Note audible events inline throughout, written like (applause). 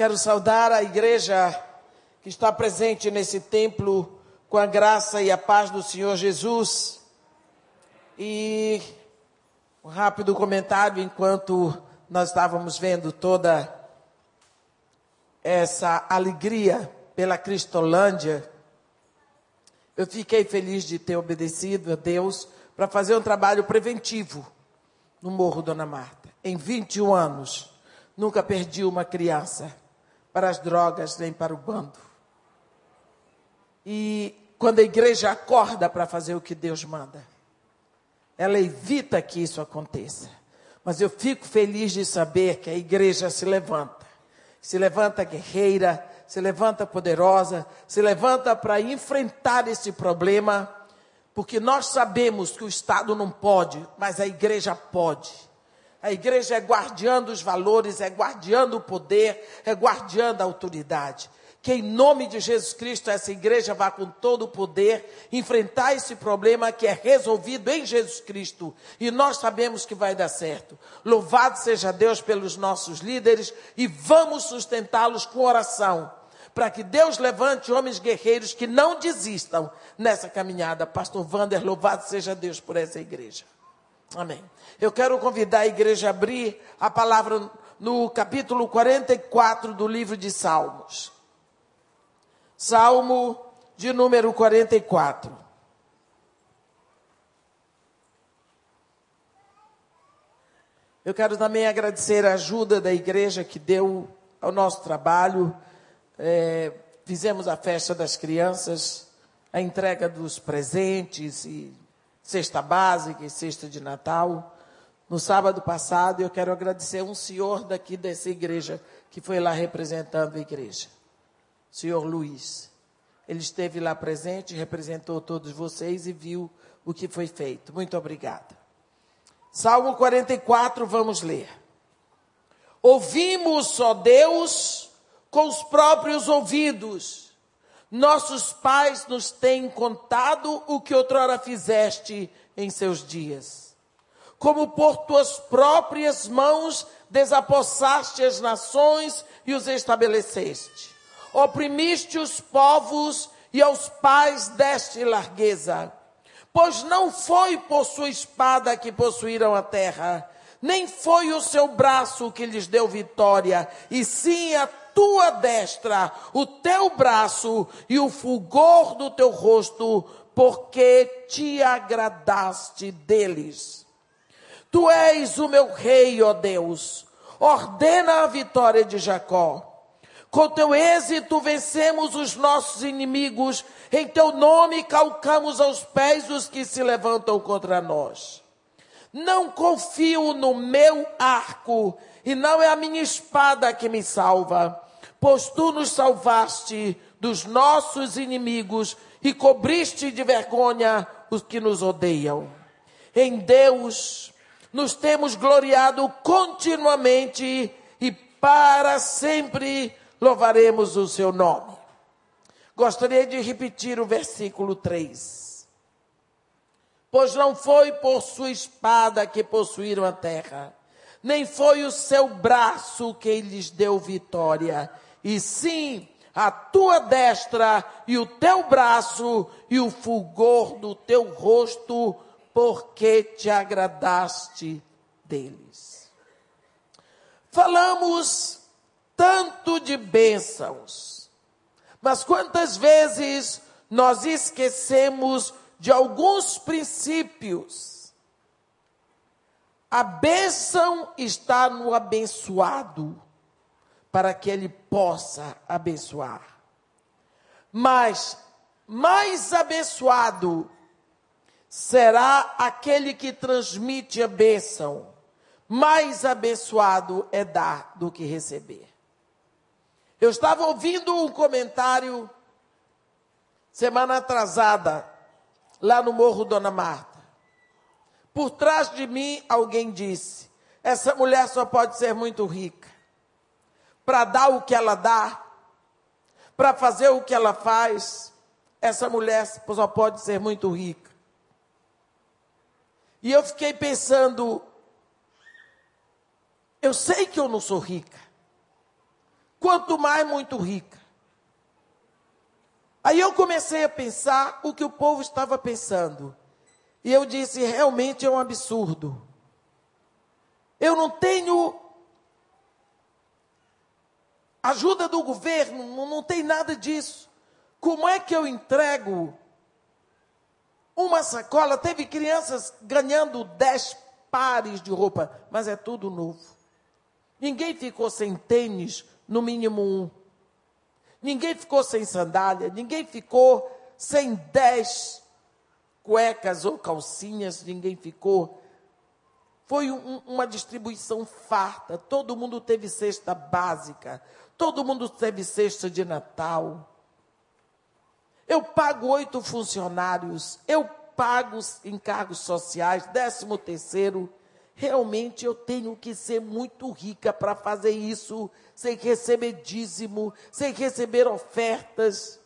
Quero saudar a igreja que está presente nesse templo com a graça e a paz do Senhor Jesus. E um rápido comentário enquanto nós estávamos vendo toda essa alegria pela Cristolândia. Eu fiquei feliz de ter obedecido a Deus para fazer um trabalho preventivo no Morro Dona Marta. Em 21 anos, nunca perdi uma criança para as drogas nem para o bando. E quando a igreja acorda para fazer o que Deus manda, ela evita que isso aconteça. Mas eu fico feliz de saber que a igreja se levanta. Se levanta guerreira, se levanta poderosa, se levanta para enfrentar esse problema, porque nós sabemos que o Estado não pode, mas a igreja pode. A igreja é guardiã dos valores, é guardiã do poder, é guardiã da autoridade. Que em nome de Jesus Cristo essa igreja vá com todo o poder enfrentar esse problema que é resolvido em Jesus Cristo. E nós sabemos que vai dar certo. Louvado seja Deus pelos nossos líderes e vamos sustentá-los com oração. Para que Deus levante homens guerreiros que não desistam nessa caminhada. Pastor Wander, louvado seja Deus por essa igreja. Amém. Eu quero convidar a igreja a abrir a palavra no capítulo 44 do livro de Salmos. Salmo de número 44. Eu quero também agradecer a ajuda da igreja que deu ao nosso trabalho. É, fizemos a festa das crianças, a entrega dos presentes e cesta básica e cesta de Natal. No sábado passado, eu quero agradecer um senhor daqui dessa igreja que foi lá representando a igreja, senhor Luiz. Ele esteve lá presente, representou todos vocês e viu o que foi feito. Muito obrigada. Salmo 44, vamos ler. Ouvimos, ó Deus, com os próprios ouvidos nossos pais nos têm contado o que outrora fizeste em seus dias. Como por tuas próprias mãos desapossaste as nações e os estabeleceste. Oprimiste os povos e aos pais deste largueza. Pois não foi por sua espada que possuíram a terra, nem foi o seu braço que lhes deu vitória, e sim a tua destra, o teu braço e o fulgor do teu rosto, porque te agradaste deles. Tu és o meu rei, ó Deus. Ordena a vitória de Jacó. Com teu êxito vencemos os nossos inimigos, em teu nome calcamos aos pés os que se levantam contra nós. Não confio no meu arco, e não é a minha espada que me salva, pois tu nos salvaste dos nossos inimigos e cobriste de vergonha os que nos odeiam. Em Deus nos temos gloriado continuamente e para sempre louvaremos o seu nome. Gostaria de repetir o versículo 3. Pois não foi por sua espada que possuíram a terra, nem foi o seu braço que lhes deu vitória, e sim a tua destra e o teu braço e o fulgor do teu rosto, porque te agradaste deles. Falamos tanto de bênçãos, mas quantas vezes nós esquecemos de alguns princípios? A bênção está no abençoado para que ele possa abençoar. Mas mais abençoado será aquele que transmite a bênção. Mais abençoado é dar do que receber. Eu estava ouvindo um comentário semana atrasada, lá no Morro Dona Marta. Por trás de mim, alguém disse: essa mulher só pode ser muito rica para dar o que ela dá, para fazer o que ela faz, essa mulher só pode ser muito rica. E eu fiquei pensando, eu sei que eu não sou rica. quanto mais muito rica. Aí eu comecei a pensar o que o povo estava pensando. E eu disse: realmente é um absurdo. Eu não tenho ajuda do governo, não tem nada disso. Como é que eu entrego uma sacola? Teve crianças ganhando dez pares de roupa, mas é tudo novo. Ninguém ficou sem tênis, no mínimo um. Ninguém ficou sem sandália, ninguém ficou sem dez cuecas ou calcinhas, ninguém ficou. Foi um, uma distribuição farta, todo mundo teve cesta básica, todo mundo teve cesta de Natal. Eu pago oito funcionários, eu pago encargos sociais, décimo terceiro. Realmente eu tenho que ser muito rica para fazer isso, sem receber dízimo, sem receber ofertas,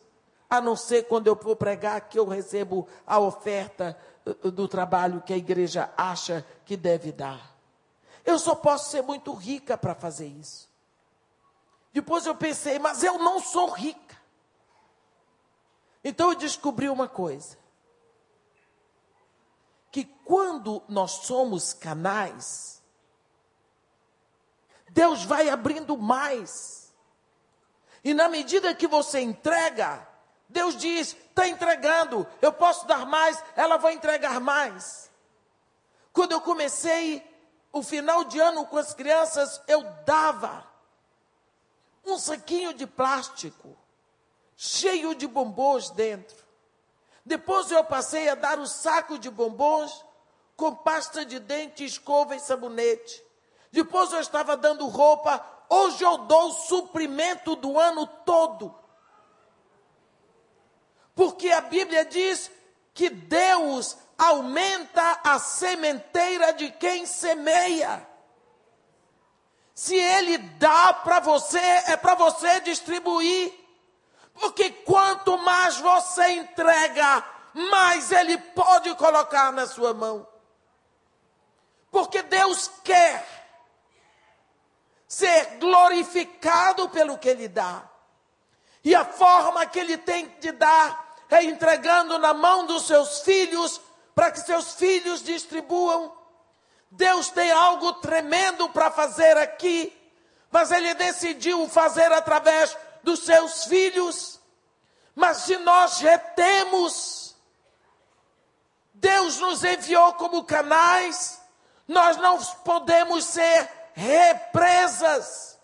a não ser quando eu for pregar que eu recebo a oferta uh, do trabalho que a igreja acha que deve dar. Eu só posso ser muito rica para fazer isso. Depois eu pensei, mas eu não sou rica. Então eu descobri uma coisa: que quando nós somos canais, Deus vai abrindo mais. E na medida que você entrega, Deus diz: está entregando, eu posso dar mais, ela vai entregar mais. Quando eu comecei o final de ano com as crianças, eu dava um saquinho de plástico cheio de bombons dentro. Depois eu passei a dar o saco de bombons com pasta de dente, escova e sabonete. Depois eu estava dando roupa. Hoje eu dou o suprimento do ano todo. Porque a Bíblia diz que Deus aumenta a sementeira de quem semeia. Se Ele dá para você, é para você distribuir. Porque quanto mais você entrega, mais Ele pode colocar na sua mão. Porque Deus quer ser glorificado pelo que Ele dá. E a forma que Ele tem de dar é entregando na mão dos seus filhos, para que seus filhos distribuam. Deus tem algo tremendo para fazer aqui, mas Ele decidiu fazer através dos seus filhos. Mas se nós retemos, Deus nos enviou como canais, nós não podemos ser represas.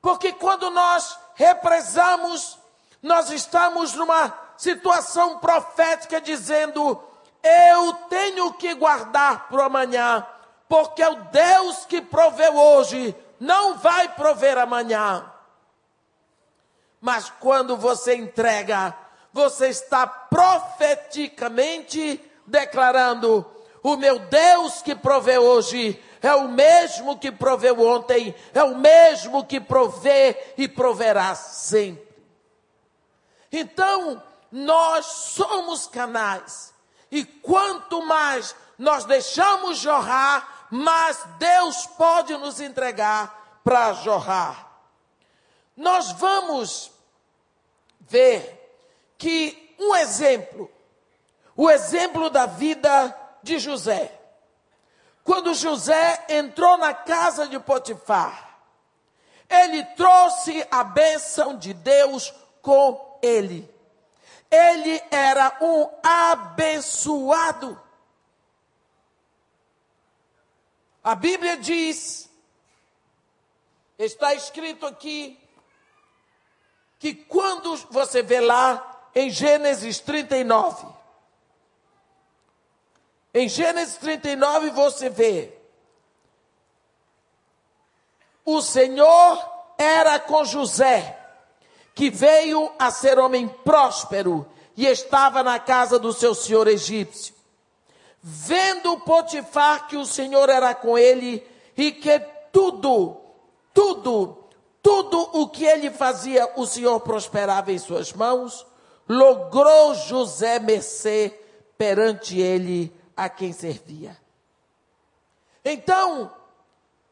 Porque quando nós represamos, nós estamos numa situação profética dizendo: eu tenho que guardar para amanhã, porque o Deus que proveu hoje não vai prover amanhã. Mas quando você entrega, você está profeticamente declarando: o meu Deus que proveu hoje é o mesmo que proveu ontem, é o mesmo que provê e proverá sempre. Então, nós somos canais, e quanto mais nós deixamos jorrar, mais Deus pode nos entregar para jorrar. Nós vamos ver que um exemplo, o exemplo da vida de José. Quando José entrou na casa de Potifar, ele trouxe a bênção de Deus com ele. Ele era um abençoado. A Bíblia diz, está escrito aqui, que quando você vê lá em Gênesis 39, em Gênesis 39 você vê, o Senhor era com José, que veio a ser homem próspero e estava na casa do seu senhor egípcio. Vendo Potifar que o Senhor era com ele e que tudo, tudo tudo o que ele fazia, o Senhor prosperava em suas mãos. Logrou José mercê perante ele a quem servia. Então,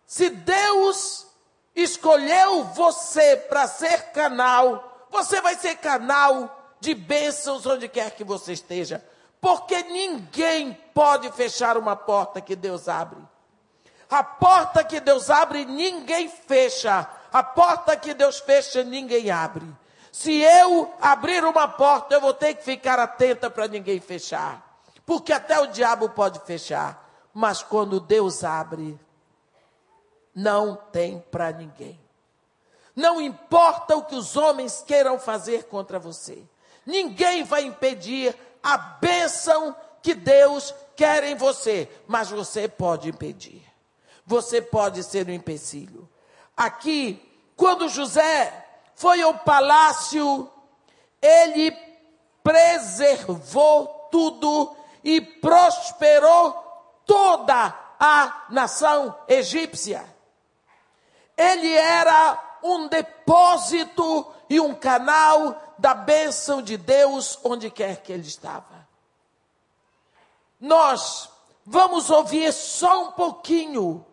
se Deus escolheu você para ser canal, você vai ser canal de bênçãos onde quer que você esteja. Porque ninguém pode fechar uma porta que Deus abre. A porta que Deus abre, ninguém fecha. A porta que Deus fecha, ninguém abre. Se eu abrir uma porta, eu vou ter que ficar atenta para ninguém fechar. Porque até o diabo pode fechar. Mas quando Deus abre, não tem para ninguém. Não importa o que os homens queiram fazer contra você. Ninguém vai impedir a bênção que Deus quer em você, mas você pode impedir. Você pode ser um empecilho. Aqui, quando José foi ao palácio, ele preservou tudo e prosperou toda a nação egípcia. Ele era um depósito e um canal da bênção de Deus onde quer que ele estava. Nós vamos ouvir só um pouquinho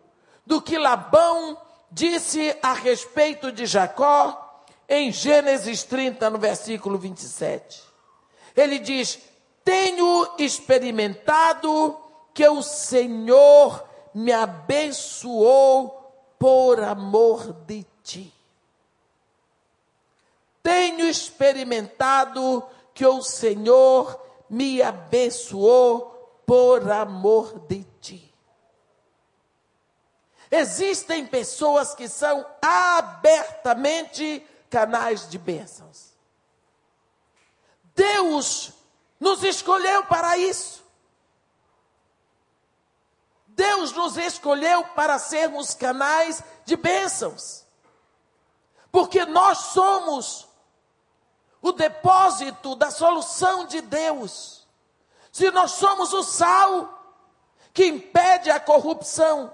do que Labão disse a respeito de Jacó em Gênesis 30, no versículo 27. Ele diz: Tenho experimentado que o Senhor me abençoou por amor de ti. Tenho experimentado que o Senhor me abençoou por amor de ti. Existem pessoas que são abertamente canais de bênçãos. Deus nos escolheu para isso. Deus nos escolheu para sermos canais de bênçãos. Porque nós somos o depósito da solução de Deus. Se nós somos o sal que impede a corrupção,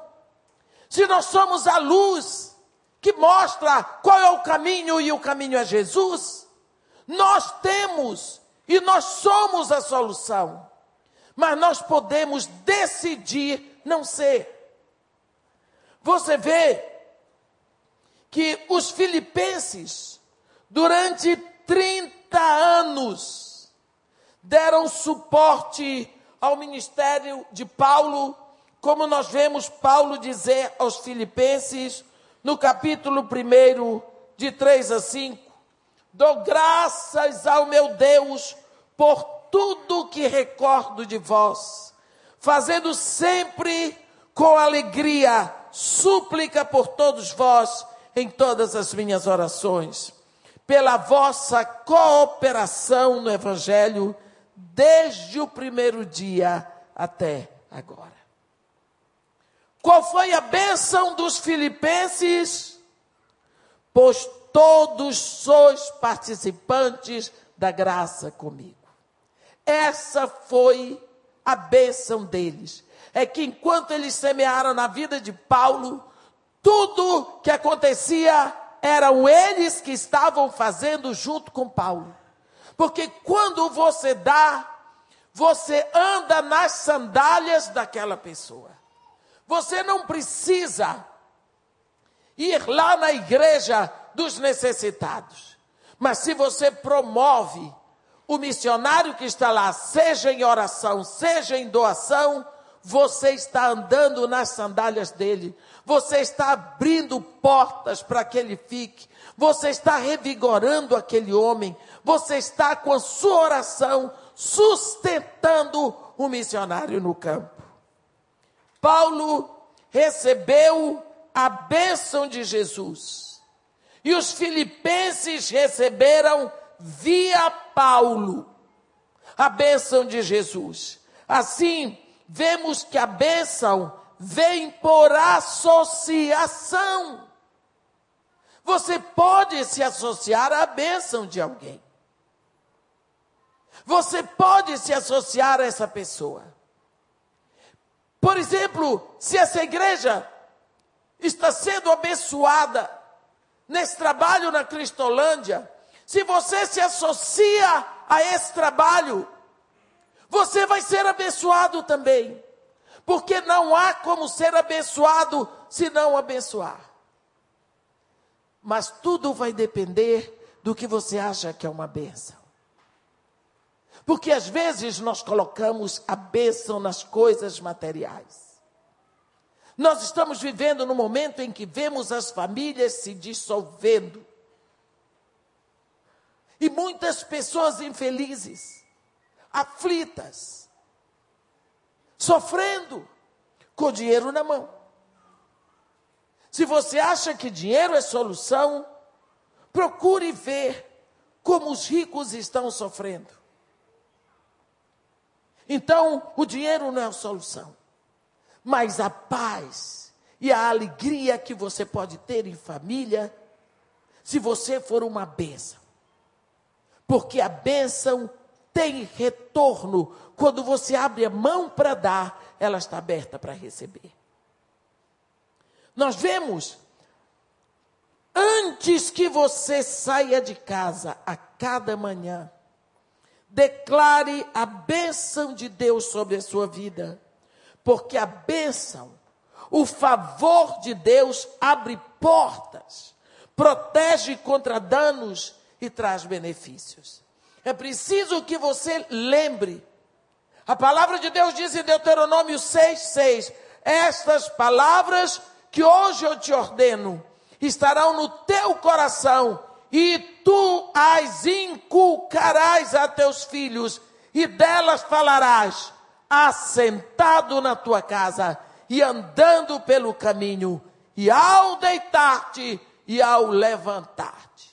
se nós somos a luz que mostra qual é o caminho e o caminho é Jesus, nós temos e nós somos a solução. Mas nós podemos decidir não ser. Você vê que os filipenses, durante 30 anos, deram suporte ao ministério de Paulo, como nós vemos Paulo dizer aos filipenses, no capítulo 1, de 3 a 5: Dou graças ao meu Deus por tudo que recordo de vós, fazendo sempre com alegria súplica por todos vós em todas as minhas orações, pela vossa cooperação no Evangelho, desde o primeiro dia até agora. Qual foi a bênção dos filipenses? Pois todos sois participantes da graça comigo. Essa foi a bênção deles. É que enquanto eles semearam na vida de Paulo, tudo que acontecia eram eles que estavam fazendo junto com Paulo. Porque quando você dá, você anda nas sandálias daquela pessoa. Você não precisa ir lá na igreja dos necessitados. Mas se você promove o missionário que está lá, seja em oração, seja em doação, você está andando nas sandálias dele, você está abrindo portas para que ele fique, você está revigorando aquele homem, você está com a sua oração sustentando o missionário no campo. Paulo recebeu a bênção de Jesus. E os filipenses receberam via Paulo a bênção de Jesus. Assim, vemos que a bênção vem por associação. Você pode se associar à bênção de alguém. Você pode se associar a essa pessoa. Por exemplo, se essa igreja está sendo abençoada nesse trabalho na Cristolândia, se você se associa a esse trabalho, você vai ser abençoado também. Porque não há como ser abençoado se não abençoar. Mas tudo vai depender do que você acha que é uma bênção. Porque às vezes nós colocamos a bênção nas coisas materiais. Nós estamos vivendo no momento em que vemos as famílias se dissolvendo. E muitas pessoas infelizes, aflitas, sofrendo, com dinheiro na mão. Se você acha que dinheiro é solução, procure ver como os ricos estão sofrendo. Então, o dinheiro não é a solução, mas a paz e a alegria que você pode ter em família, se você for uma bênção. Porque a bênção tem retorno. Quando você abre a mão para dar, ela está aberta para receber. Nós vemos, antes que você saia de casa a cada manhã, declare a bênção de Deus sobre a sua vida, porque a bênção, o favor de Deus abre portas, protege contra danos e traz benefícios. É preciso que você lembre. A palavra de Deus diz em Deuteronômio 6, 6: Estas palavras que hoje eu te ordeno estarão no teu coração e tu as inculcarás a teus filhos, e delas falarás, assentado na tua casa e andando pelo caminho, e ao deitar-te e ao levantar-te.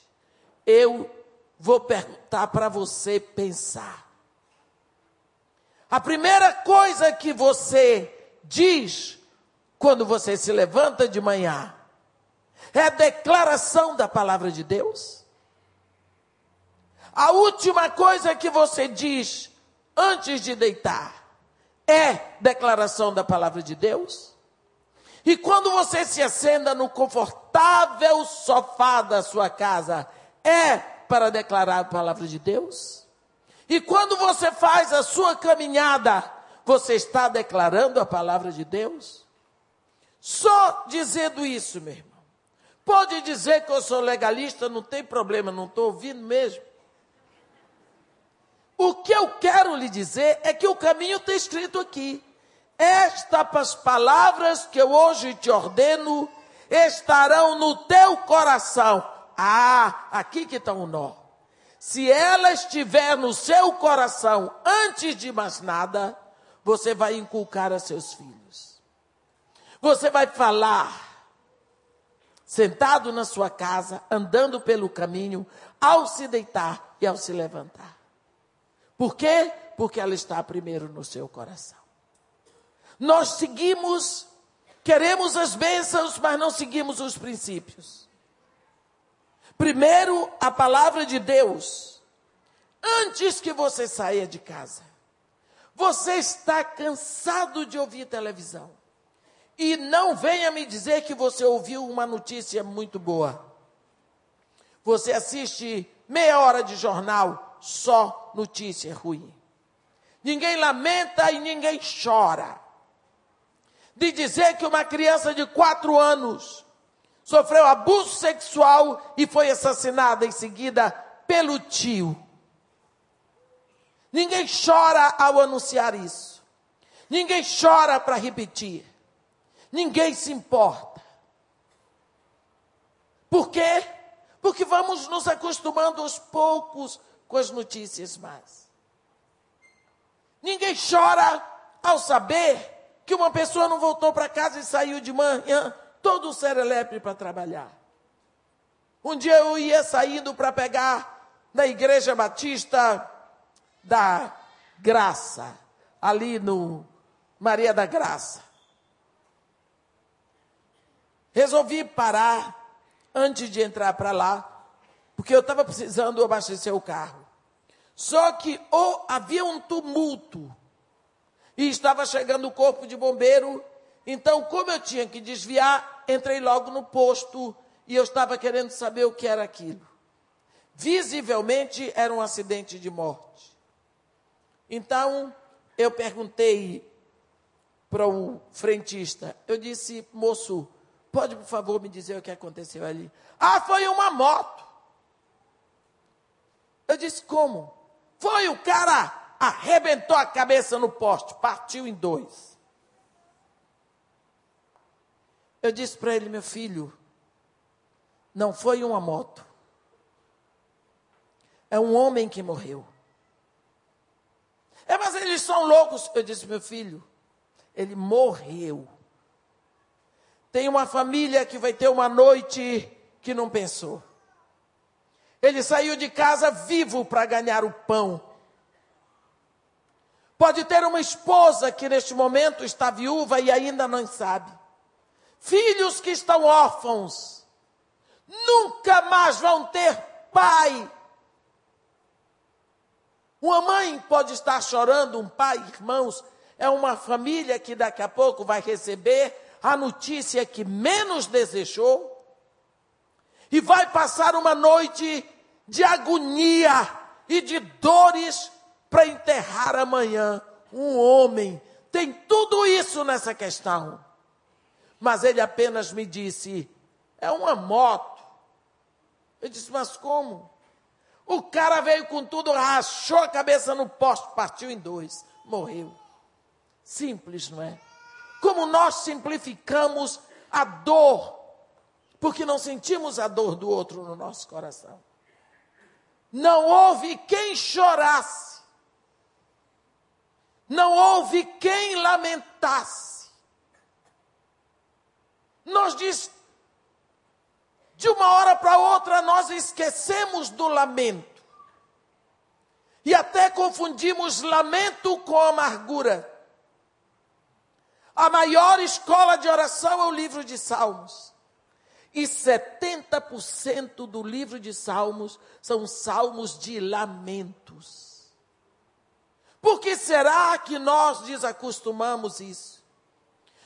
Eu vou perguntar para você pensar. A primeira coisa que você diz quando você se levanta de manhã é a declaração da palavra de Deus. A última coisa que você diz antes de deitar é declaração da palavra de Deus. E quando você se acenda no confortável sofá da sua casa, é para declarar a palavra de Deus? E quando você faz a sua caminhada, você está declarando a palavra de Deus? Só dizendo isso, meu irmão. Pode dizer que eu sou legalista, não tem problema, não estou ouvindo mesmo. O que eu quero lhe dizer é que o caminho está escrito aqui. Estas palavras que eu hoje te ordeno estarão no teu coração. Ah, aqui que está o um nó. Se ela estiver no seu coração antes de mais nada, você vai inculcar a seus filhos. Você vai falar sentado na sua casa, andando pelo caminho, ao se deitar e ao se levantar. Por quê? Porque ela está primeiro no seu coração. Nós seguimos, queremos as bênçãos, mas não seguimos os princípios. Primeiro, a palavra de Deus. Antes que você saia de casa, você está cansado de ouvir televisão. E não venha me dizer que você ouviu uma notícia muito boa. Você assiste meia hora de jornal, só notícia ruim. Ninguém lamenta e ninguém chora. De dizer que uma criança de quatro anos sofreu abuso sexual e foi assassinada em seguida pelo tio. Ninguém chora ao anunciar isso. Ninguém chora para repetir. Ninguém se importa. Por quê? Porque vamos nos acostumando aos poucos com as notícias más. Ninguém chora ao saber que uma pessoa não voltou para casa e saiu de manhã todo serelepe para trabalhar. Um dia eu ia saindo para pegar na igreja batista da Graça, ali no Maria da Graça. Resolvi parar antes de entrar para lá, porque eu estava precisando abastecer o carro. Só que ou havia um tumulto e estava chegando o corpo de bombeiro, então como eu tinha que desviar, entrei logo no posto e eu estava querendo saber o que era aquilo. Visivelmente era um acidente de morte. Então eu perguntei para o frentista, eu disse, moço, Pode, por favor, me dizer o que aconteceu ali? Ah, foi uma moto. Eu disse: Como? Foi o cara arrebentou a cabeça no poste, partiu em dois. Eu disse para ele, meu filho, não foi uma moto. É um homem que morreu. É, mas eles são loucos. Eu disse, meu filho, ele morreu. Tem uma família que vai ter uma noite que não pensou. Ele saiu de casa vivo para ganhar o pão. Pode ter uma esposa que neste momento está viúva e ainda não sabe. Filhos que estão órfãos. Nunca mais vão ter pai. Uma mãe pode estar chorando, um pai, irmãos, é uma família que daqui a pouco vai receber a notícia que menos desejou e vai passar uma noite de agonia e de dores para enterrar amanhã um homem. Tem tudo isso nessa questão. Mas ele apenas me disse: é uma moto. Eu disse: mas como? O cara veio com tudo, rachou a cabeça no poste, partiu em dois, morreu. Simples, não é? Como nós simplificamos a dor, porque não sentimos a dor do outro no nosso coração. Não houve quem chorasse, não houve quem lamentasse. Nós diz, de uma hora para outra nós esquecemos do lamento. E até confundimos lamento com amargura. A maior escola de oração é o livro de Salmos. E 70% do livro de Salmos são salmos de lamentos. Por que será que nós desacostumamos isso?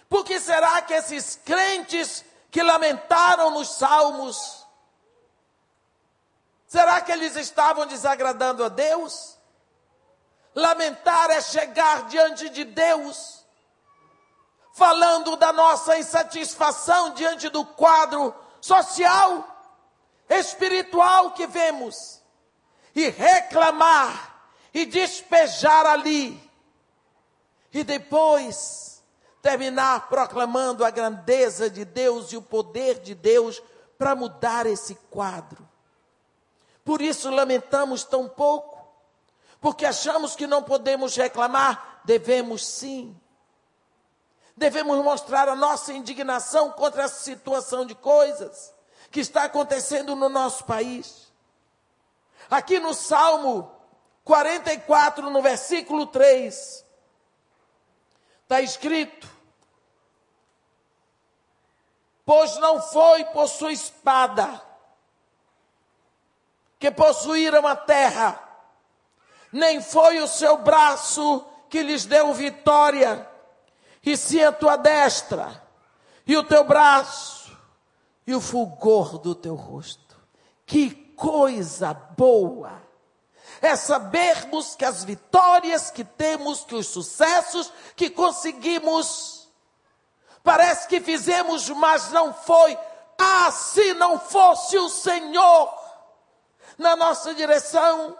Por que será que esses crentes que lamentaram nos salmos, será que eles estavam desagradando a Deus? Lamentar é chegar diante de Deus falando da nossa insatisfação diante do quadro social, espiritual que vemos, e reclamar e despejar ali, e depois terminar proclamando a grandeza de Deus e o poder de Deus para mudar esse quadro. Por isso lamentamos tão pouco, porque achamos que não podemos reclamar, devemos sim devemos mostrar a nossa indignação contra essa situação de coisas que está acontecendo no nosso país. Aqui no Salmo 44, no versículo 3, está escrito: Pois não foi por sua espada que possuíram a terra, nem foi o seu braço que lhes deu vitória e se a tua destra, e o teu braço, e o fulgor do teu rosto. Que coisa boa! É sabermos que as vitórias que temos, que os sucessos que conseguimos, parece que fizemos, mas não foi. Ah, se não fosse o Senhor na nossa direção,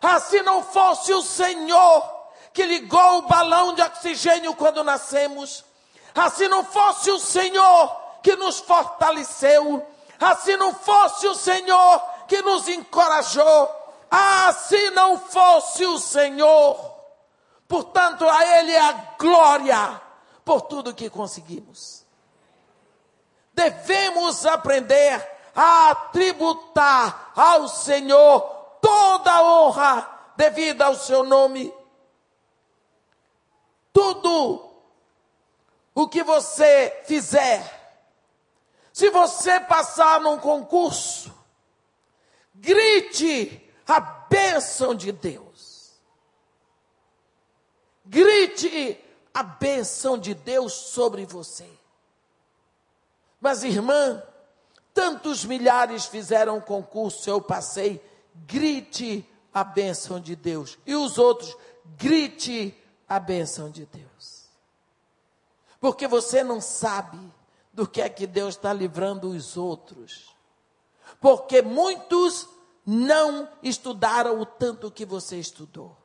ah, se não fosse o Senhor que ligou o balão de oxigênio quando nascemos. Assim não fosse o Senhor que nos fortaleceu, assim não fosse o Senhor que nos encorajou, assim não fosse o Senhor. Portanto, a Ele é a glória por tudo que conseguimos. Devemos aprender a tributar ao Senhor toda a honra devida ao seu nome tudo o que você fizer, se você passar num concurso, grite a bênção de Deus. Grite a bênção de Deus sobre você. Mas, irmã, tantos milhares fizeram concurso, eu passei. Grite a bênção de Deus. E os outros, grite a bênção de Deus. Porque você não sabe do que é que Deus está livrando os outros. Porque muitos não estudaram o tanto que você estudou.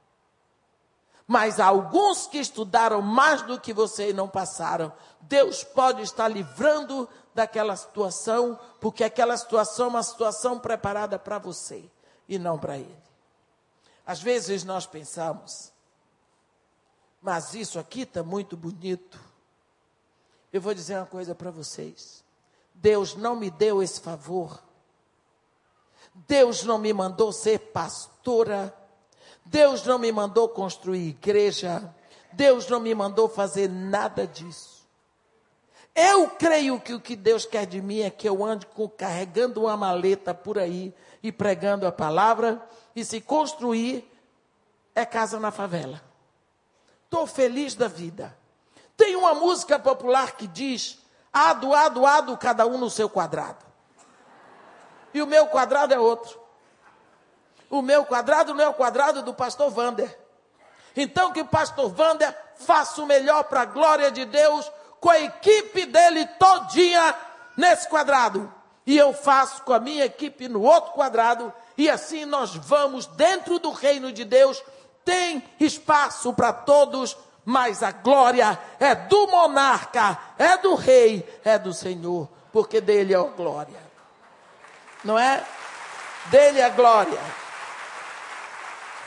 Mas alguns que estudaram mais do que você e não passaram, Deus pode estar livrando daquela situação, porque aquela situação é uma situação preparada para você e não para ele. Às vezes nós pensamos, mas isso aqui está muito bonito. Eu vou dizer uma coisa para vocês. Deus não me deu esse favor. Deus não me mandou ser pastora. Deus não me mandou construir igreja. Deus não me mandou fazer nada disso. Eu creio que o que Deus quer de mim é que eu ande com, carregando uma maleta por aí e pregando a palavra. E se construir, é casa na favela. Estou feliz da vida. Tem uma música popular que diz: ado, ado, ado, cada um no seu quadrado. E o meu quadrado é outro. O meu quadrado não é o quadrado do pastor Vander. Então que o pastor Vander faça o melhor para a glória de Deus com a equipe dele todinha nesse quadrado. E eu faço com a minha equipe no outro quadrado. E assim nós vamos dentro do reino de Deus tem espaço para todos, mas a glória é do monarca, é do rei, é do Senhor, porque dele é a glória. Não é? Dele é a glória.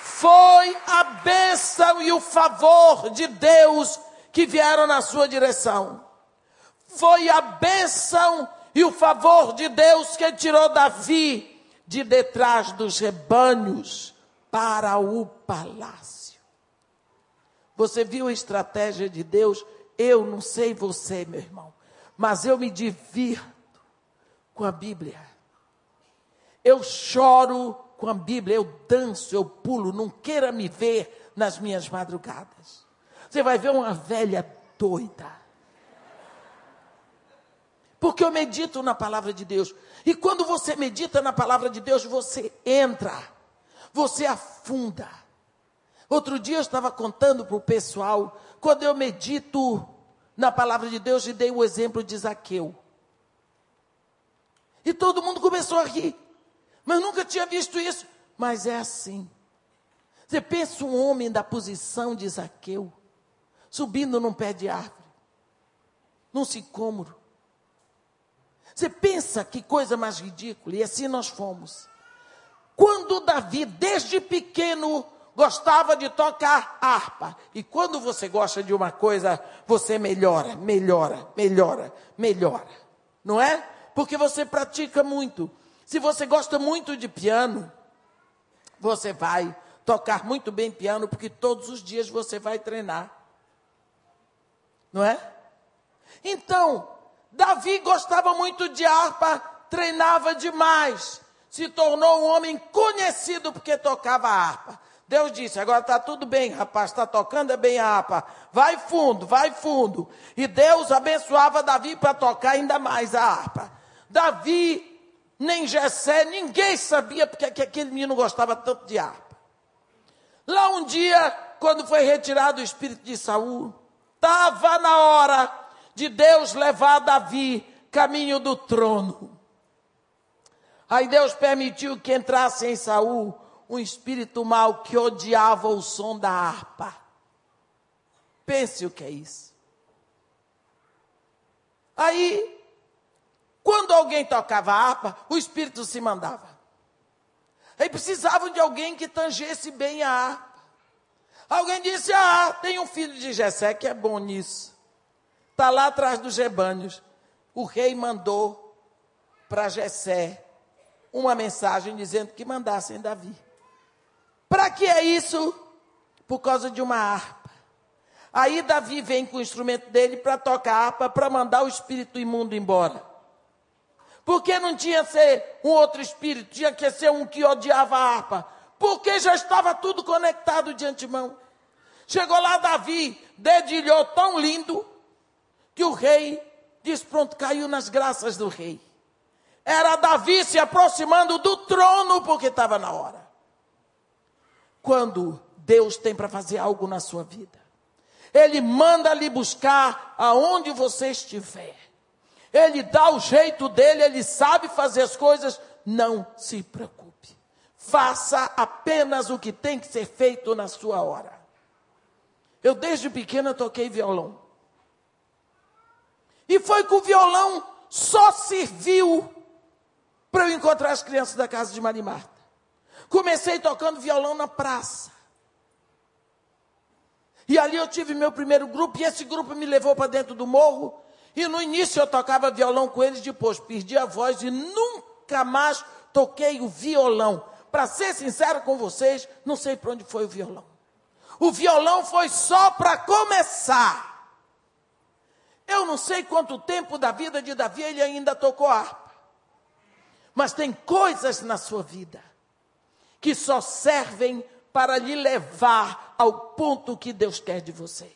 Foi a bênção e o favor de Deus que vieram na sua direção. Foi a bênção e o favor de Deus que tirou Davi de detrás dos rebanhos para o palácio. Você viu a estratégia de Deus? Eu não sei você, meu irmão, mas eu me divirto com a Bíblia. Eu choro com a Bíblia, eu danço, eu pulo, não queira me ver nas minhas madrugadas. Você vai ver uma velha doida. Porque eu medito na palavra de Deus. E quando você medita na palavra de Deus, você entra você afunda. Outro dia eu estava contando para o pessoal, quando eu medito na palavra de Deus e dei o exemplo de Zaqueu. E todo mundo começou a rir. Mas nunca tinha visto isso. Mas é assim. Você pensa um homem da posição de Zaqueu, subindo num pé de árvore, num sicômoro. Você pensa que coisa mais ridícula, e assim nós fomos. Quando Davi, desde pequeno, gostava de tocar harpa. E quando você gosta de uma coisa, você melhora, melhora, melhora, melhora. Não é? Porque você pratica muito. Se você gosta muito de piano, você vai tocar muito bem piano, porque todos os dias você vai treinar. Não é? Então, Davi gostava muito de harpa, treinava demais se tornou um homem conhecido porque tocava harpa. Deus disse: agora está tudo bem, rapaz, está tocando é bem a harpa. Vai fundo, vai fundo. E Deus abençoava Davi para tocar ainda mais a harpa. Davi, nem Jessé, ninguém sabia porque que aquele menino gostava tanto de harpa. Lá um dia, quando foi retirado o espírito de Saul, estava na hora de Deus levar Davi caminho do trono. Aí Deus permitiu que entrasse em Saul um espírito mau que odiava o som da harpa. Pense o que é isso. Aí, quando alguém tocava a harpa, o espírito se mandava. Aí precisavam de alguém que tangesse bem a harpa. Alguém disse: Ah, tem um filho de Jessé que é bom nisso. Está lá atrás dos rebanhos. O rei mandou para Jessé uma mensagem dizendo que mandassem Davi. Para que é isso? Por causa de uma harpa. Aí Davi vem com o instrumento dele para tocar a harpa, para mandar o espírito imundo embora. Porque não tinha que ser um outro espírito, tinha que ser um que odiava a harpa. Porque já estava tudo conectado de antemão. Chegou lá Davi, dedilhou tão lindo, que o rei disse: Pronto, caiu nas graças do rei. Era Davi se aproximando do trono porque estava na hora. Quando Deus tem para fazer algo na sua vida, Ele manda lhe buscar aonde você estiver. Ele dá o jeito dele, ele sabe fazer as coisas. Não se preocupe. Faça apenas o que tem que ser feito na sua hora. Eu desde pequena toquei violão. E foi que o violão só serviu para eu encontrar as crianças da casa de Marimarta. Comecei tocando violão na praça. E ali eu tive meu primeiro grupo, e esse grupo me levou para dentro do morro. E no início eu tocava violão com eles, depois perdi a voz e nunca mais toquei o violão. Para ser sincero com vocês, não sei para onde foi o violão. O violão foi só para começar. Eu não sei quanto tempo da vida de Davi ele ainda tocou harpa. Mas tem coisas na sua vida que só servem para lhe levar ao ponto que Deus quer de você.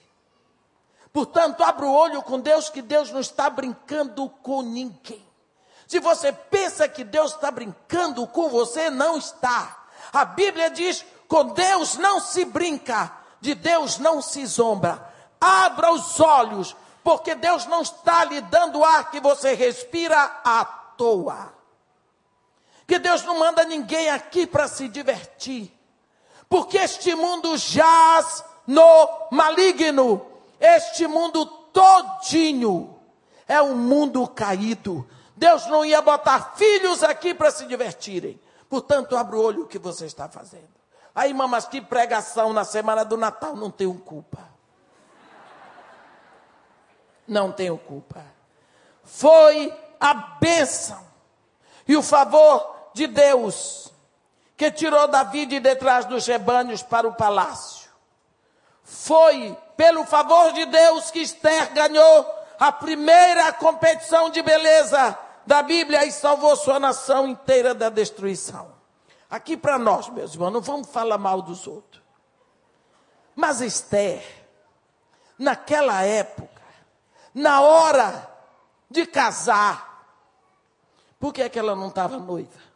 Portanto, abra o olho com Deus, que Deus não está brincando com ninguém. Se você pensa que Deus está brincando com você, não está. A Bíblia diz: com Deus não se brinca, de Deus não se zombra. Abra os olhos, porque Deus não está lhe dando ar que você respira à toa. Que Deus não manda ninguém aqui para se divertir porque este mundo jaz no maligno. Este mundo todinho é um mundo caído. Deus não ia botar filhos aqui para se divertirem. Portanto, abra o olho o que você está fazendo. Aí, mamas, que pregação na semana do Natal, não tenho culpa. Não tenho culpa. Foi a bênção e o favor de Deus que tirou Davi de detrás dos rebanhos para o palácio. Foi pelo favor de Deus que Esther ganhou a primeira competição de beleza da Bíblia e salvou sua nação inteira da destruição. Aqui para nós, meus irmãos, não vamos falar mal dos outros. Mas Esther, naquela época, na hora de casar, por que, é que ela não estava noiva?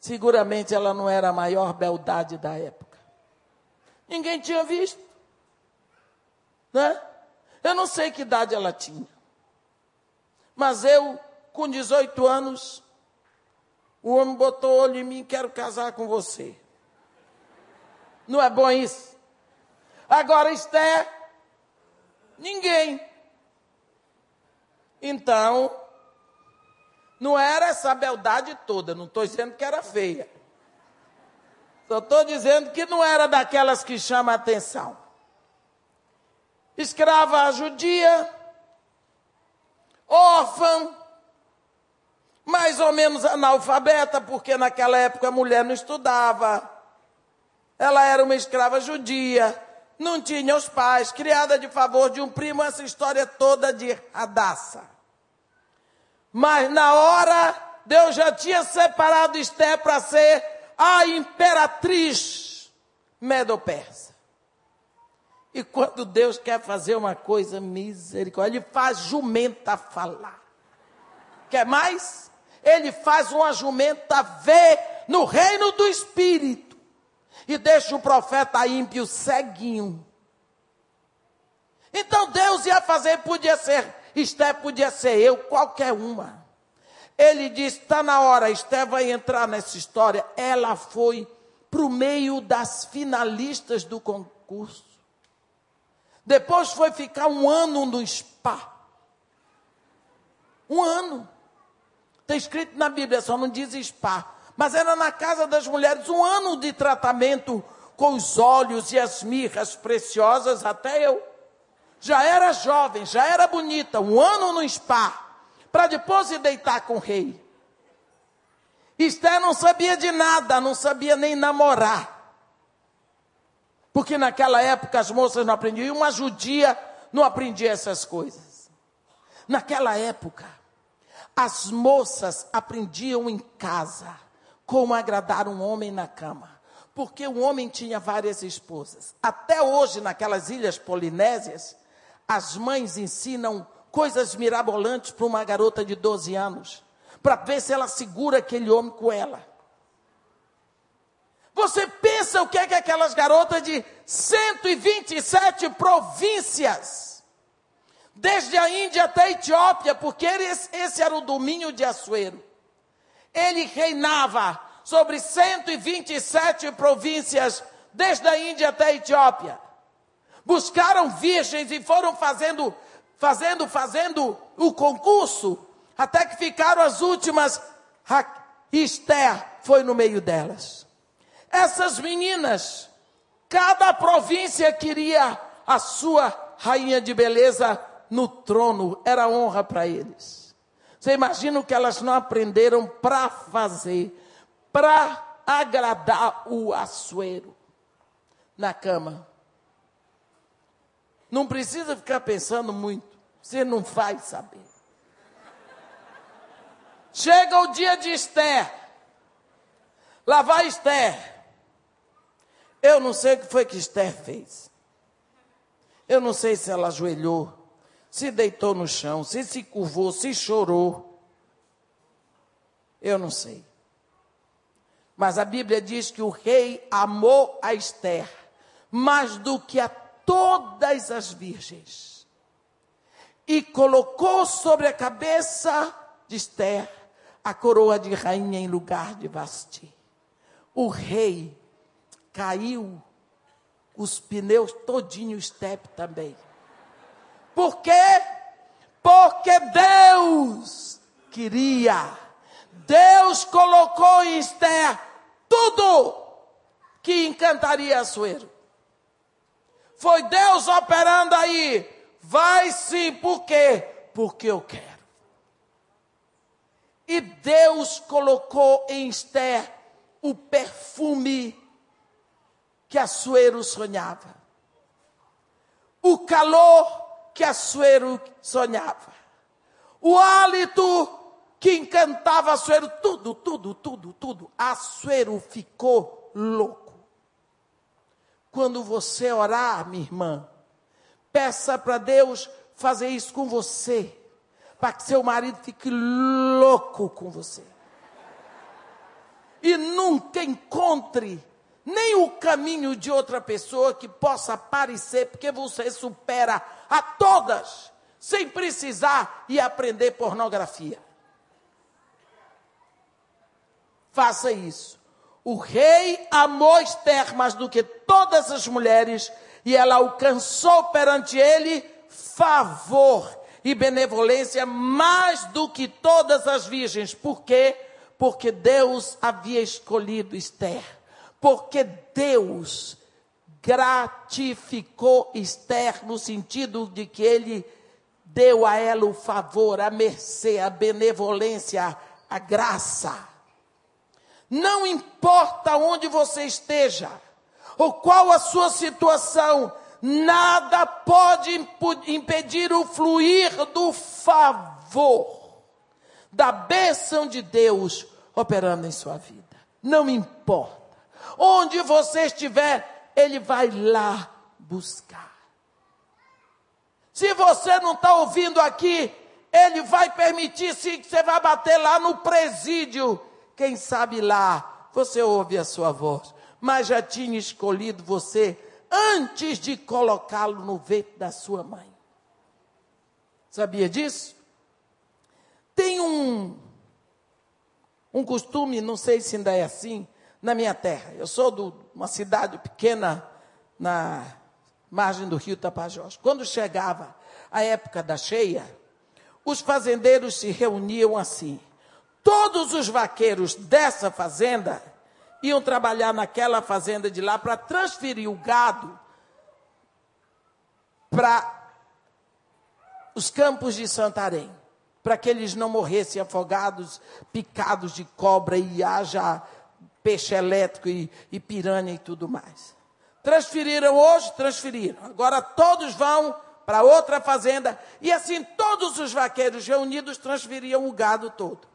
Seguramente ela não era a maior beldade da época. Ninguém tinha visto. Né? Eu não sei que idade ela tinha. Mas eu, com 18 anos, o homem botou olho em mim, quero casar com você. Não é bom isso? Agora, Esther, ninguém. Então, não era essa beldade toda, não estou dizendo que era feia. Só estou dizendo que não era daquelas que chamam a atenção. Escrava judia, órfã, mais ou menos analfabeta, porque naquela época a mulher não estudava. Ela era uma escrava judia, não tinha os pais, criada de favor de um primo, essa história toda de radaça. Mas na hora, Deus já tinha separado Esté para ser a imperatriz medo-persa. E quando Deus quer fazer uma coisa misericórdia, Ele faz jumenta falar. Quer mais? Ele faz uma jumenta ver no reino do Espírito. E deixa o profeta ímpio ceguinho. Então Deus ia fazer, podia ser Esté podia ser eu, qualquer uma. Ele disse: está na hora, Esté vai entrar nessa história. Ela foi para o meio das finalistas do concurso. Depois foi ficar um ano no spa. Um ano. Está escrito na Bíblia, só não diz spa. Mas era na casa das mulheres um ano de tratamento com os olhos e as mirras preciosas, até eu já era jovem, já era bonita, um ano no spa, para depois se deitar com o rei. Esther não sabia de nada, não sabia nem namorar. Porque naquela época as moças não aprendiam, e uma judia não aprendia essas coisas. Naquela época, as moças aprendiam em casa como agradar um homem na cama. Porque o homem tinha várias esposas. Até hoje, naquelas ilhas polinésias, as mães ensinam coisas mirabolantes para uma garota de 12 anos, para ver se ela segura aquele homem com ela. Você pensa o que é que aquelas garotas de 127 províncias desde a Índia até a Etiópia, porque esse, esse era o domínio de Assuero. Ele reinava sobre 127 províncias, desde a Índia até a Etiópia. Buscaram virgens e foram fazendo, fazendo, fazendo o concurso, até que ficaram as últimas. Esther foi no meio delas. Essas meninas, cada província queria a sua rainha de beleza no trono, era honra para eles. Você imagina o que elas não aprenderam para fazer, para agradar o Assuero na cama. Não precisa ficar pensando muito, você não vai saber. Chega o dia de Esther. Lá vai Esther. Eu não sei o que foi que Esther fez. Eu não sei se ela ajoelhou, se deitou no chão, se se curvou, se chorou. Eu não sei. Mas a Bíblia diz que o rei amou a Esther mais do que a todas as virgens e colocou sobre a cabeça de Esther a coroa de rainha em lugar de Vasti. O rei caiu os pneus todinho step também. Por quê? Porque Deus queria. Deus colocou em Esther tudo que encantaria Suero. Foi Deus operando aí. Vai sim, por quê? Porque eu quero. E Deus colocou em Esther o perfume que Assuero sonhava. O calor que Assuero sonhava. O hálito que encantava Assuero. Tudo, tudo, tudo, tudo. Assuero ficou louco. Quando você orar, minha irmã, peça para Deus fazer isso com você. Para que seu marido fique louco com você. E nunca encontre nem o caminho de outra pessoa que possa aparecer, porque você supera a todas, sem precisar ir aprender pornografia. Faça isso. O rei amou Esther mais do que todas as mulheres, e ela alcançou perante ele favor e benevolência mais do que todas as virgens. Por quê? Porque Deus havia escolhido Esther porque Deus gratificou Esther no sentido de que ele deu a ela o favor, a mercê, a benevolência, a graça. Não importa onde você esteja, ou qual a sua situação, nada pode impedir o fluir do favor, da bênção de Deus operando em sua vida. Não importa. Onde você estiver, Ele vai lá buscar. Se você não está ouvindo aqui, Ele vai permitir sim que você vá bater lá no presídio. Quem sabe lá você ouve a sua voz. Mas já tinha escolhido você antes de colocá-lo no ventre da sua mãe. Sabia disso? Tem um, um costume, não sei se ainda é assim, na minha terra. Eu sou de uma cidade pequena na margem do rio Tapajós. Quando chegava a época da cheia, os fazendeiros se reuniam assim. Todos os vaqueiros dessa fazenda iam trabalhar naquela fazenda de lá para transferir o gado para os campos de Santarém, para que eles não morressem afogados, picados de cobra e haja peixe elétrico e, e piranha e tudo mais. Transferiram hoje, transferiram. Agora todos vão para outra fazenda e assim todos os vaqueiros reunidos transferiam o gado todo.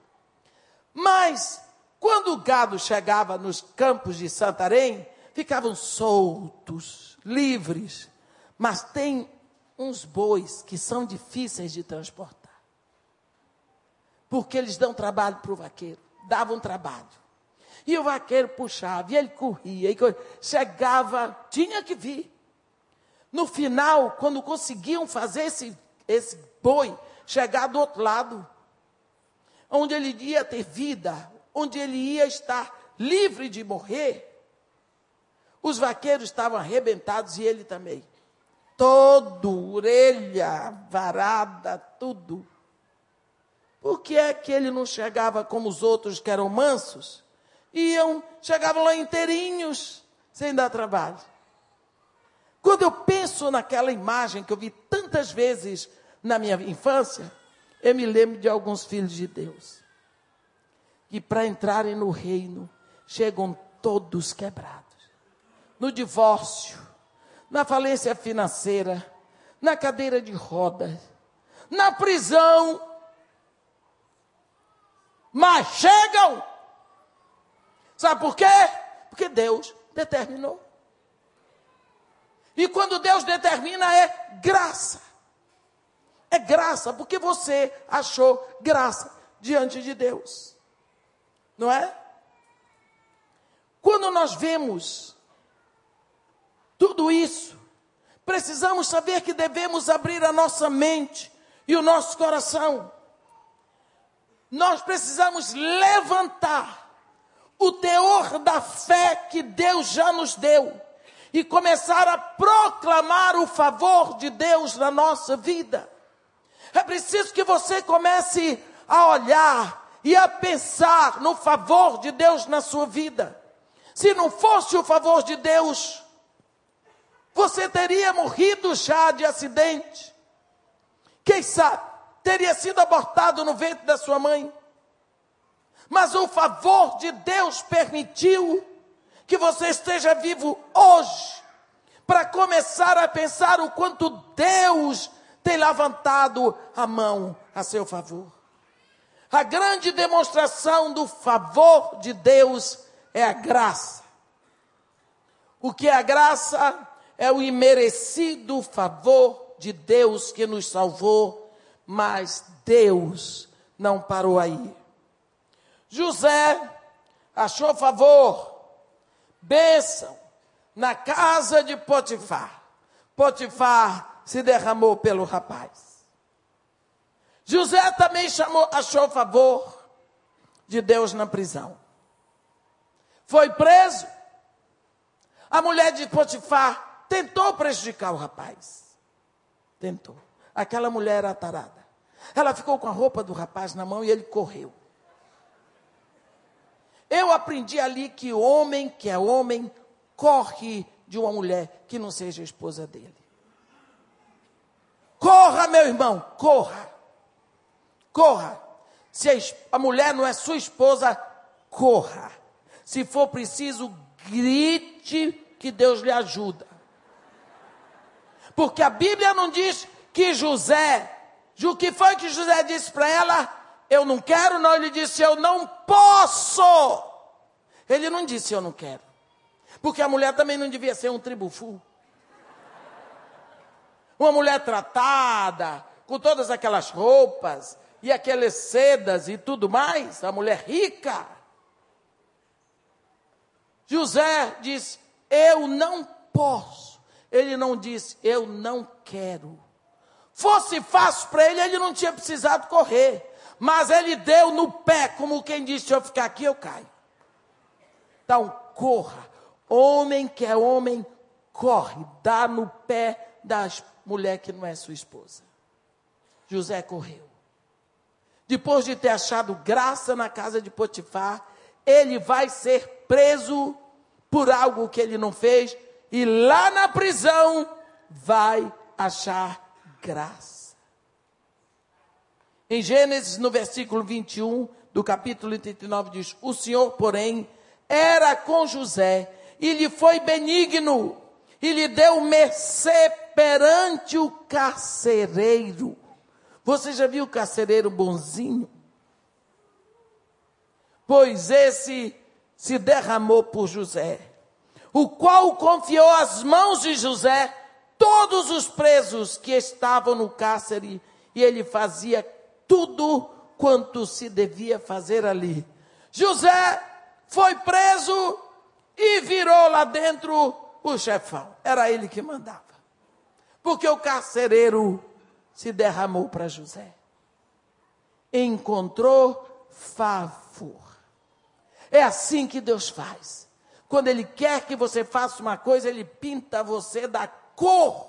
Mas quando o gado chegava nos campos de Santarém, ficavam soltos, livres. Mas tem uns bois que são difíceis de transportar. Porque eles dão trabalho para o vaqueiro, davam trabalho. E o vaqueiro puxava, e ele corria, e chegava, tinha que vir. No final, quando conseguiam fazer esse, esse boi chegar do outro lado, onde ele ia ter vida, onde ele ia estar livre de morrer. Os vaqueiros estavam arrebentados e ele também. Todo, orelha, varada, tudo. Por que é que ele não chegava como os outros que eram mansos? Iam, chegavam lá inteirinhos, sem dar trabalho. Quando eu penso naquela imagem que eu vi tantas vezes na minha infância, eu me lembro de alguns filhos de Deus que para entrarem no reino chegam todos quebrados. No divórcio, na falência financeira, na cadeira de rodas, na prisão. Mas chegam. Sabe por quê? Porque Deus determinou. E quando Deus determina é graça. É graça, porque você achou graça diante de Deus. Não é? Quando nós vemos tudo isso, precisamos saber que devemos abrir a nossa mente e o nosso coração. Nós precisamos levantar o teor da fé que Deus já nos deu e começar a proclamar o favor de Deus na nossa vida. É preciso que você comece a olhar e a pensar no favor de Deus na sua vida. Se não fosse o favor de Deus, você teria morrido já de acidente. Quem sabe, teria sido abortado no ventre da sua mãe. Mas o favor de Deus permitiu que você esteja vivo hoje, para começar a pensar o quanto Deus tem levantado a mão a seu favor. A grande demonstração do favor de Deus é a graça. O que é a graça? É o imerecido favor de Deus que nos salvou, mas Deus não parou aí. José achou favor, bênção, na casa de Potifar. Potifar se derramou pelo rapaz. José também chamou, achou favor de Deus na prisão. Foi preso. A mulher de Potifar tentou prejudicar o rapaz. Tentou. Aquela mulher era tarada. Ela ficou com a roupa do rapaz na mão e ele correu. Eu aprendi ali que homem que é homem corre de uma mulher que não seja esposa dele. Corra, meu irmão, corra. Corra. Se a mulher não é sua esposa, corra. Se for preciso, grite que Deus lhe ajuda. Porque a Bíblia não diz que José, o que foi que José disse para ela? Eu não quero, não, ele disse eu não posso. Ele não disse eu não quero. Porque a mulher também não devia ser um tribufu. Uma mulher tratada, com todas aquelas roupas e aquelas sedas e tudo mais, a mulher rica. José disse: Eu não posso. Ele não disse: Eu não quero. Fosse fácil para ele, ele não tinha precisado correr. Mas ele deu no pé, como quem disse: Se eu ficar aqui, eu caio. Então, corra. Homem que é homem, corre. Dá no pé da mulher que não é sua esposa. José correu. Depois de ter achado graça na casa de Potifar, ele vai ser preso por algo que ele não fez e lá na prisão vai achar graça. Em Gênesis, no versículo 21 do capítulo 39, diz: O Senhor, porém, era com José e lhe foi benigno e lhe deu mercê perante o carcereiro. Você já viu o carcereiro bonzinho? Pois esse se derramou por José, o qual confiou às mãos de José todos os presos que estavam no cárcere, e ele fazia tudo quanto se devia fazer ali. José foi preso e virou lá dentro o chefão. Era ele que mandava. Porque o carcereiro se derramou para José. Encontrou favor. É assim que Deus faz. Quando Ele quer que você faça uma coisa, Ele pinta você da cor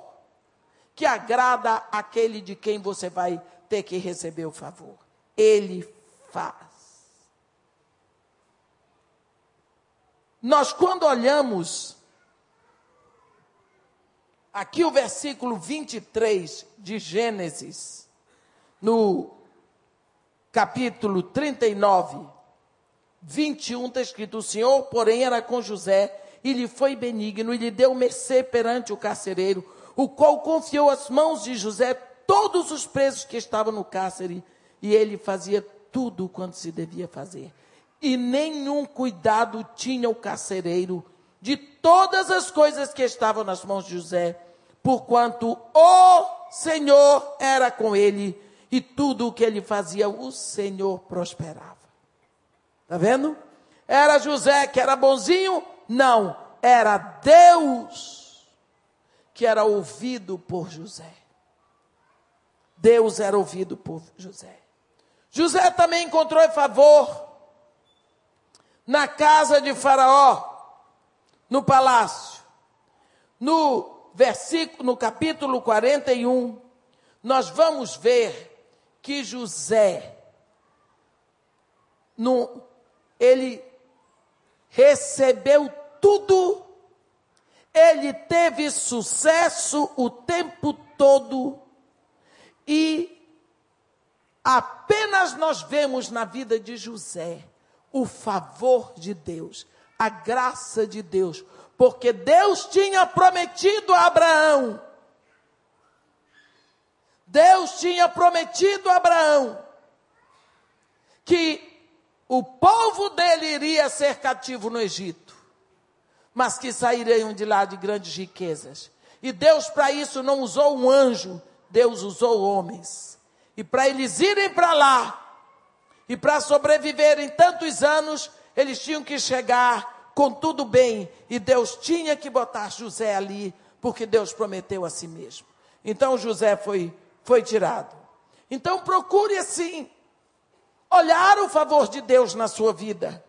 que agrada aquele de quem você vai ter que receber o favor. Ele faz. Nós, quando olhamos aqui o versículo 23 de Gênesis, no capítulo 39, 21 está escrito: O Senhor, porém, era com José e lhe foi benigno e lhe deu mercê perante o carcereiro, o qual confiou às mãos de José todos os presos que estavam no cárcere e ele fazia tudo quanto se devia fazer. E nenhum cuidado tinha o carcereiro de todas as coisas que estavam nas mãos de José, porquanto o Senhor era com ele e tudo o que ele fazia, o Senhor prosperava. Está vendo? Era José que era bonzinho? Não, era Deus que era ouvido por José. Deus era ouvido por José. José também encontrou favor na casa de Faraó, no palácio. No versículo, no capítulo 41, nós vamos ver que José, no, ele recebeu tudo, ele teve sucesso o tempo todo, e apenas nós vemos na vida de José o favor de Deus, a graça de Deus, porque Deus tinha prometido a Abraão. Deus tinha prometido a Abraão que o povo dele iria ser cativo no Egito, mas que sairiam de lá de grandes riquezas. E Deus, para isso, não usou um anjo, Deus usou homens. E para eles irem para lá, e para sobreviverem tantos anos, eles tinham que chegar com tudo bem. E Deus tinha que botar José ali, porque Deus prometeu a si mesmo. Então José foi, foi tirado. Então procure assim, olhar o favor de Deus na sua vida.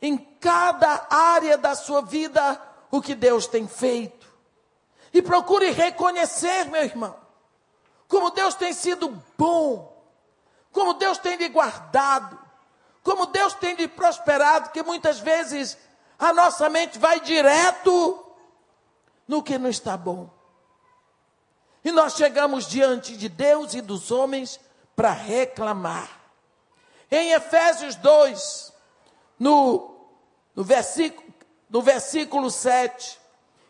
Em cada área da sua vida, o que Deus tem feito. E procure reconhecer, meu irmão, como Deus tem sido bom como Deus tem lhe guardado, como Deus tem lhe prosperado, que muitas vezes a nossa mente vai direto no que não está bom. E nós chegamos diante de Deus e dos homens para reclamar. Em Efésios 2, no, no, versículo, no versículo 7,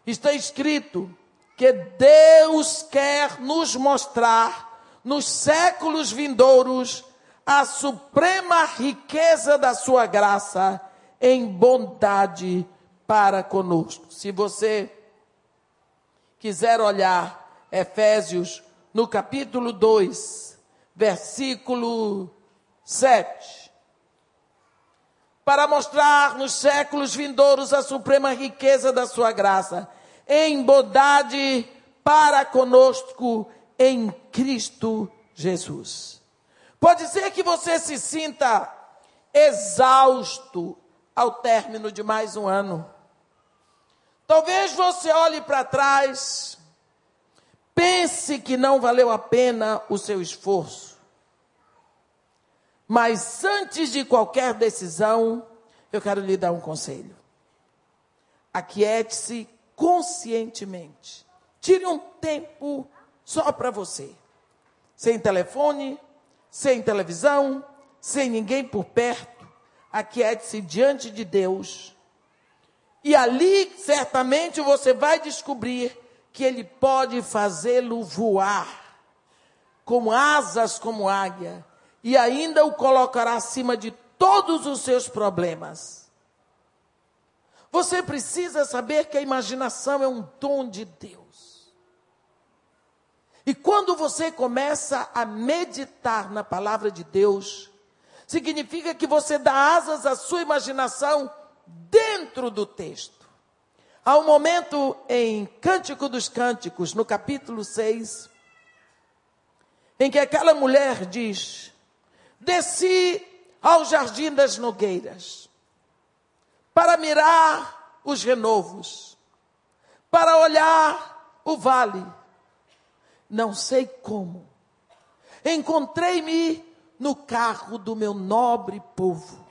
está escrito que Deus quer nos mostrar nos séculos vindouros a suprema riqueza da sua graça em bondade para conosco. Se você quiser olhar Efésios no capítulo 2, versículo 7, para mostrar nos séculos vindouros a suprema riqueza da sua graça em bondade para conosco em Cristo Jesus. Pode ser que você se sinta exausto ao término de mais um ano. Talvez você olhe para trás, pense que não valeu a pena o seu esforço. Mas antes de qualquer decisão, eu quero lhe dar um conselho. Aquiete-se conscientemente. Tire um tempo só para você. Sem telefone, sem televisão, sem ninguém por perto. Aquiete-se diante de Deus. E ali, certamente, você vai descobrir que Ele pode fazê-lo voar, com asas como águia, e ainda o colocará acima de todos os seus problemas. Você precisa saber que a imaginação é um dom de Deus. E quando você começa a meditar na palavra de Deus, significa que você dá asas à sua imaginação dentro do texto. Há um momento em Cântico dos Cânticos, no capítulo 6, em que aquela mulher diz: Desci ao jardim das nogueiras para mirar os renovos, para olhar o vale. Não sei como. Encontrei-me no carro do meu nobre povo.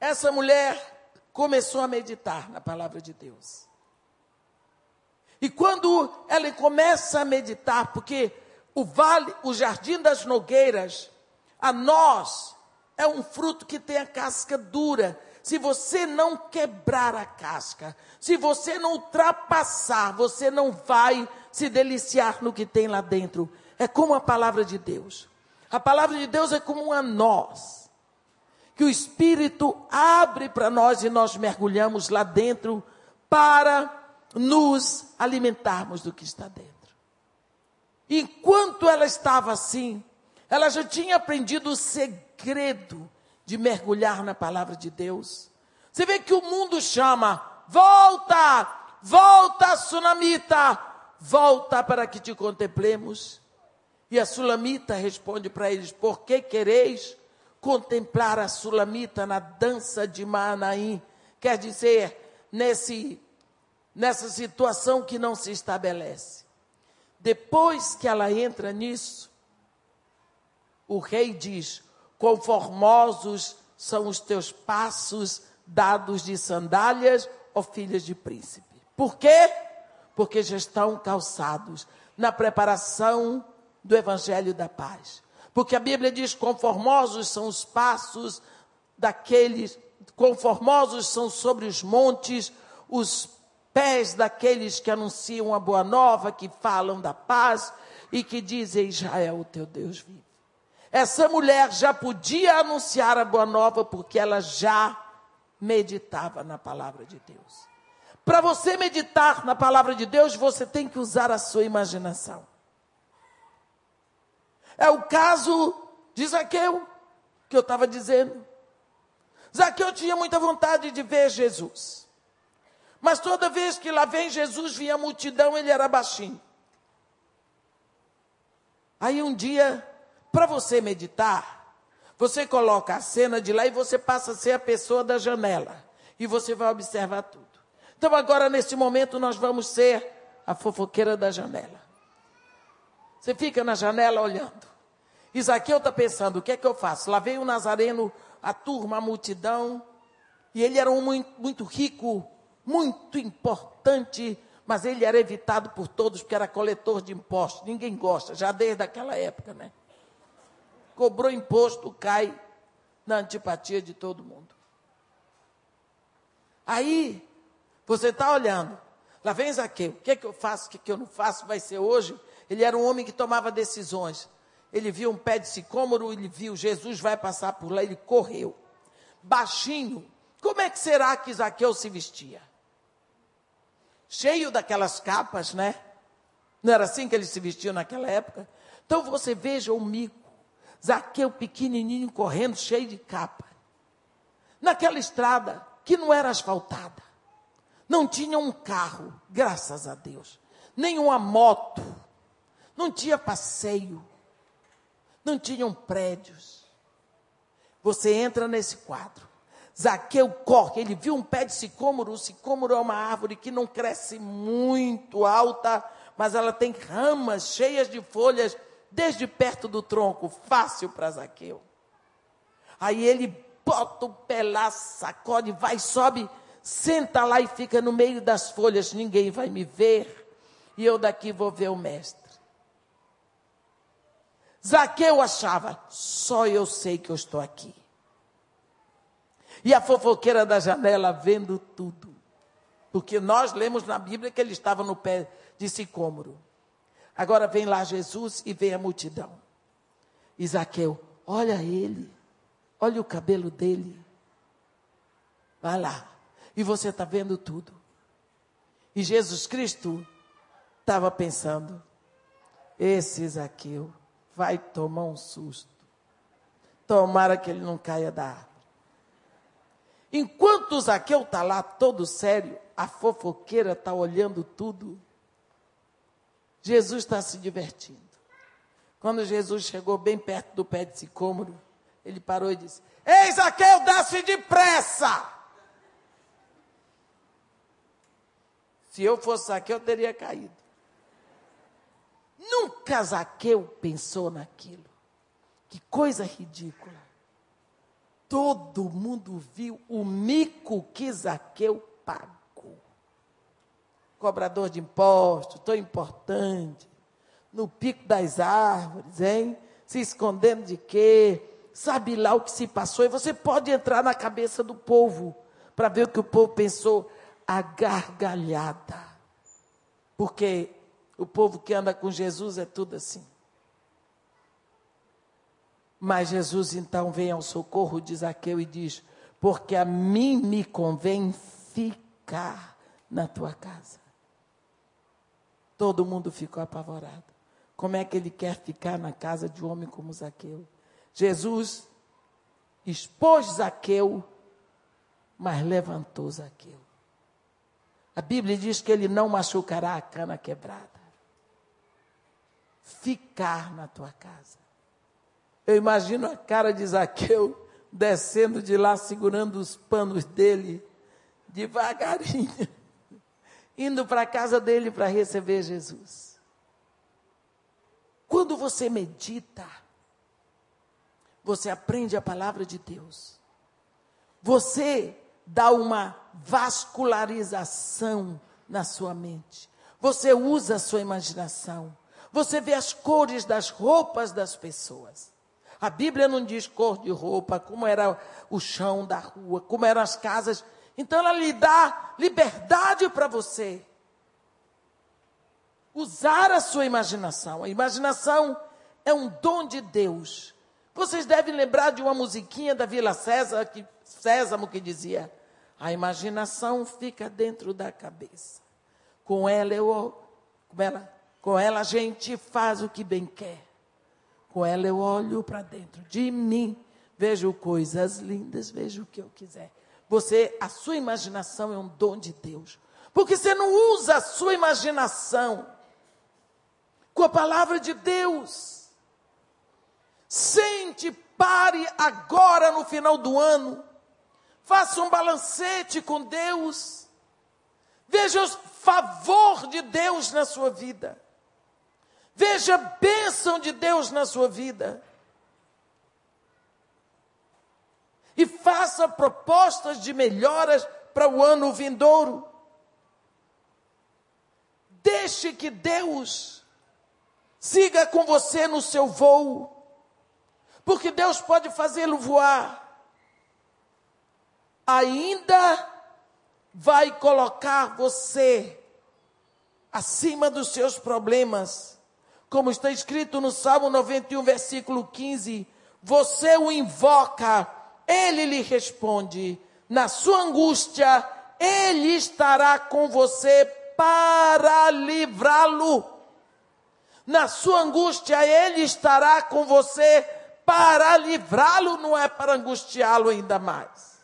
Essa mulher começou a meditar na palavra de Deus. E quando ela começa a meditar, porque o vale, o jardim das nogueiras, a nós é um fruto que tem a casca dura. Se você não quebrar a casca, se você não ultrapassar, você não vai se deliciar no que tem lá dentro. É como a palavra de Deus. A palavra de Deus é como uma nós, que o Espírito abre para nós e nós mergulhamos lá dentro para nos alimentarmos do que está dentro. Enquanto ela estava assim, ela já tinha aprendido o segredo de mergulhar na palavra de Deus. Você vê que o mundo chama: volta, volta, sunamita, volta para que te contemplemos. E a sulamita responde para eles: Por que quereis contemplar a sulamita na dança de Manaim? Quer dizer, nesse, nessa situação que não se estabelece. Depois que ela entra nisso, o rei diz: Conformosos são os teus passos dados de sandálias, ó filhas de príncipe. Por quê? Porque já estão calçados na preparação do Evangelho da Paz. Porque a Bíblia diz: conformosos são os passos daqueles, conformosos são sobre os montes os pés daqueles que anunciam a boa nova, que falam da paz e que dizem: Israel, o teu Deus vive. Essa mulher já podia anunciar a boa nova porque ela já meditava na palavra de Deus. Para você meditar na palavra de Deus, você tem que usar a sua imaginação. É o caso de Zaqueu, que eu estava dizendo. Zaqueu tinha muita vontade de ver Jesus. Mas toda vez que lá vem Jesus, vinha a multidão, ele era baixinho. Aí um dia, para você meditar, você coloca a cena de lá e você passa a ser a pessoa da janela. E você vai observar tudo. Então agora, nesse momento, nós vamos ser a fofoqueira da janela. Você fica na janela olhando. Isaqueu está pensando: o que é que eu faço? Lá veio o Nazareno, a turma, a multidão, e ele era um muito, muito rico, muito importante, mas ele era evitado por todos porque era coletor de impostos. Ninguém gosta, já desde aquela época, né? Cobrou imposto, cai na antipatia de todo mundo. Aí, você está olhando, lá vem Zaqueu, o que é que eu faço, o que, é que eu não faço, vai ser hoje? Ele era um homem que tomava decisões. Ele viu um pé de sicômoro, ele viu Jesus vai passar por lá, ele correu. Baixinho, como é que será que Zaqueu se vestia? Cheio daquelas capas, né? Não era assim que ele se vestia naquela época? Então você veja o mico. Zaqueu pequenininho correndo, cheio de capa. Naquela estrada que não era asfaltada. Não tinha um carro, graças a Deus. Nem uma moto. Não tinha passeio. Não tinham prédios. Você entra nesse quadro. Zaqueu corre, ele viu um pé de sicômoro. O sicômoro é uma árvore que não cresce muito alta, mas ela tem ramas cheias de folhas desde perto do tronco, fácil para Zaqueu. Aí ele bota o pé lá, sacode, vai, sobe, senta lá e fica no meio das folhas, ninguém vai me ver, e eu daqui vou ver o mestre. Zaqueu achava, só eu sei que eu estou aqui. E a fofoqueira da janela vendo tudo. Porque nós lemos na Bíblia que ele estava no pé de sicômoro. Agora vem lá Jesus e vem a multidão. E Zaqueu, olha ele, olha o cabelo dele. Vai lá. E você está vendo tudo. E Jesus Cristo estava pensando: esse Zaqueu vai tomar um susto. Tomara que ele não caia da árvore. Enquanto o Zaqueu está lá todo sério, a fofoqueira está olhando tudo. Jesus está se divertindo. Quando Jesus chegou bem perto do pé de sicômoro, ele parou e disse: Ei, Zaqueu, desce depressa! Se eu fosse Zaqueu, eu teria caído. Nunca Zaqueu pensou naquilo. Que coisa ridícula. Todo mundo viu o mico que Zaqueu pagou. Cobrador de impostos, tão importante. No pico das árvores, hein? Se escondendo de quê? Sabe lá o que se passou. E você pode entrar na cabeça do povo para ver o que o povo pensou. A gargalhada. Porque o povo que anda com Jesus é tudo assim. Mas Jesus então vem ao socorro de Zaqueu e diz: Porque a mim me convém ficar na tua casa. Todo mundo ficou apavorado. Como é que ele quer ficar na casa de um homem como Zaqueu? Jesus expôs Zaqueu, mas levantou Zaqueu. A Bíblia diz que ele não machucará a cana quebrada ficar na tua casa. Eu imagino a cara de Zaqueu descendo de lá, segurando os panos dele, devagarinho, (laughs) indo para a casa dele para receber Jesus. Quando você medita, você aprende a palavra de Deus. Você dá uma vascularização na sua mente. Você usa a sua imaginação. Você vê as cores das roupas das pessoas. A Bíblia não diz cor de roupa, como era o chão da rua, como eram as casas. Então ela lhe dá liberdade para você usar a sua imaginação. A imaginação é um dom de Deus. Vocês devem lembrar de uma musiquinha da Vila César, que, Césamo que dizia: A imaginação fica dentro da cabeça. Com ela eu, como ela com ela a gente faz o que bem quer. Com ela eu olho para dentro de mim, vejo coisas lindas, vejo o que eu quiser. Você, a sua imaginação é um dom de Deus. Porque você não usa a sua imaginação com a palavra de Deus. Sente, pare agora no final do ano. Faça um balancete com Deus. Veja o favor de Deus na sua vida. Veja a bênção de Deus na sua vida. E faça propostas de melhoras para o ano vindouro. Deixe que Deus siga com você no seu voo, porque Deus pode fazê-lo voar. Ainda vai colocar você acima dos seus problemas como está escrito no Salmo 91, versículo 15: Você o invoca, ele lhe responde. Na sua angústia, ele estará com você para livrá-lo. Na sua angústia, ele estará com você para livrá-lo, não é para angustiá-lo ainda mais.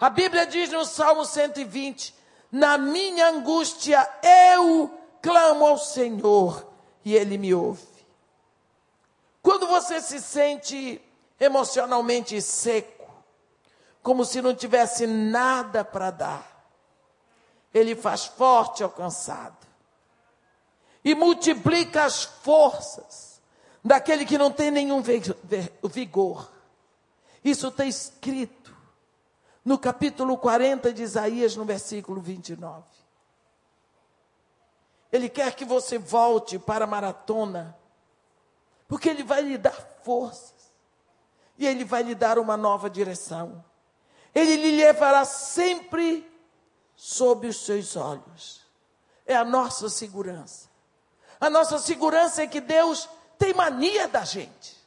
A Bíblia diz no Salmo 120: Na minha angústia eu clamo ao Senhor e Ele me ouve. Quando você se sente emocionalmente seco, como se não tivesse nada para dar, Ele faz forte ao cansado e multiplica as forças daquele que não tem nenhum vigor. Isso está escrito no capítulo 40 de Isaías, no versículo 29. Ele quer que você volte para a maratona, porque Ele vai lhe dar forças, e Ele vai lhe dar uma nova direção. Ele lhe levará sempre sob os seus olhos. É a nossa segurança. A nossa segurança é que Deus tem mania da gente.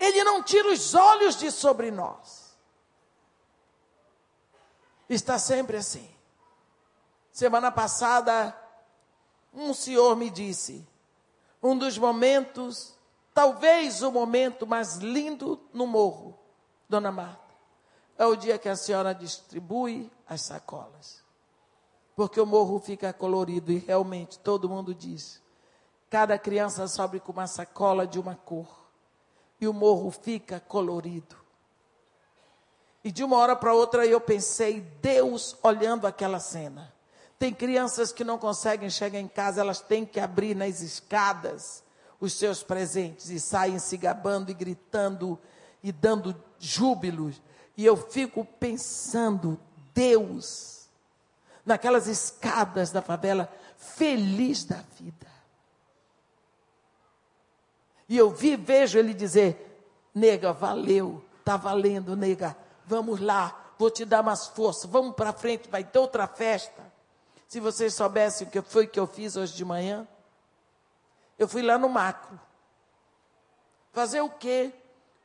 Ele não tira os olhos de sobre nós. Está sempre assim. Semana passada, um senhor me disse, um dos momentos, talvez o momento mais lindo no morro, Dona Marta, é o dia que a senhora distribui as sacolas. Porque o morro fica colorido e realmente todo mundo diz: Cada criança sobe com uma sacola de uma cor. E o morro fica colorido. E de uma hora para outra eu pensei, Deus olhando aquela cena. Tem crianças que não conseguem chegar em casa, elas têm que abrir nas escadas os seus presentes e saem se gabando e gritando e dando júbilos. E eu fico pensando, Deus, naquelas escadas da favela, feliz da vida. E eu vi, vejo ele dizer: nega, valeu, tá valendo, nega, vamos lá, vou te dar mais força, vamos para frente, vai ter outra festa. Se vocês soubessem o que foi que eu fiz hoje de manhã, eu fui lá no macro. Fazer o quê?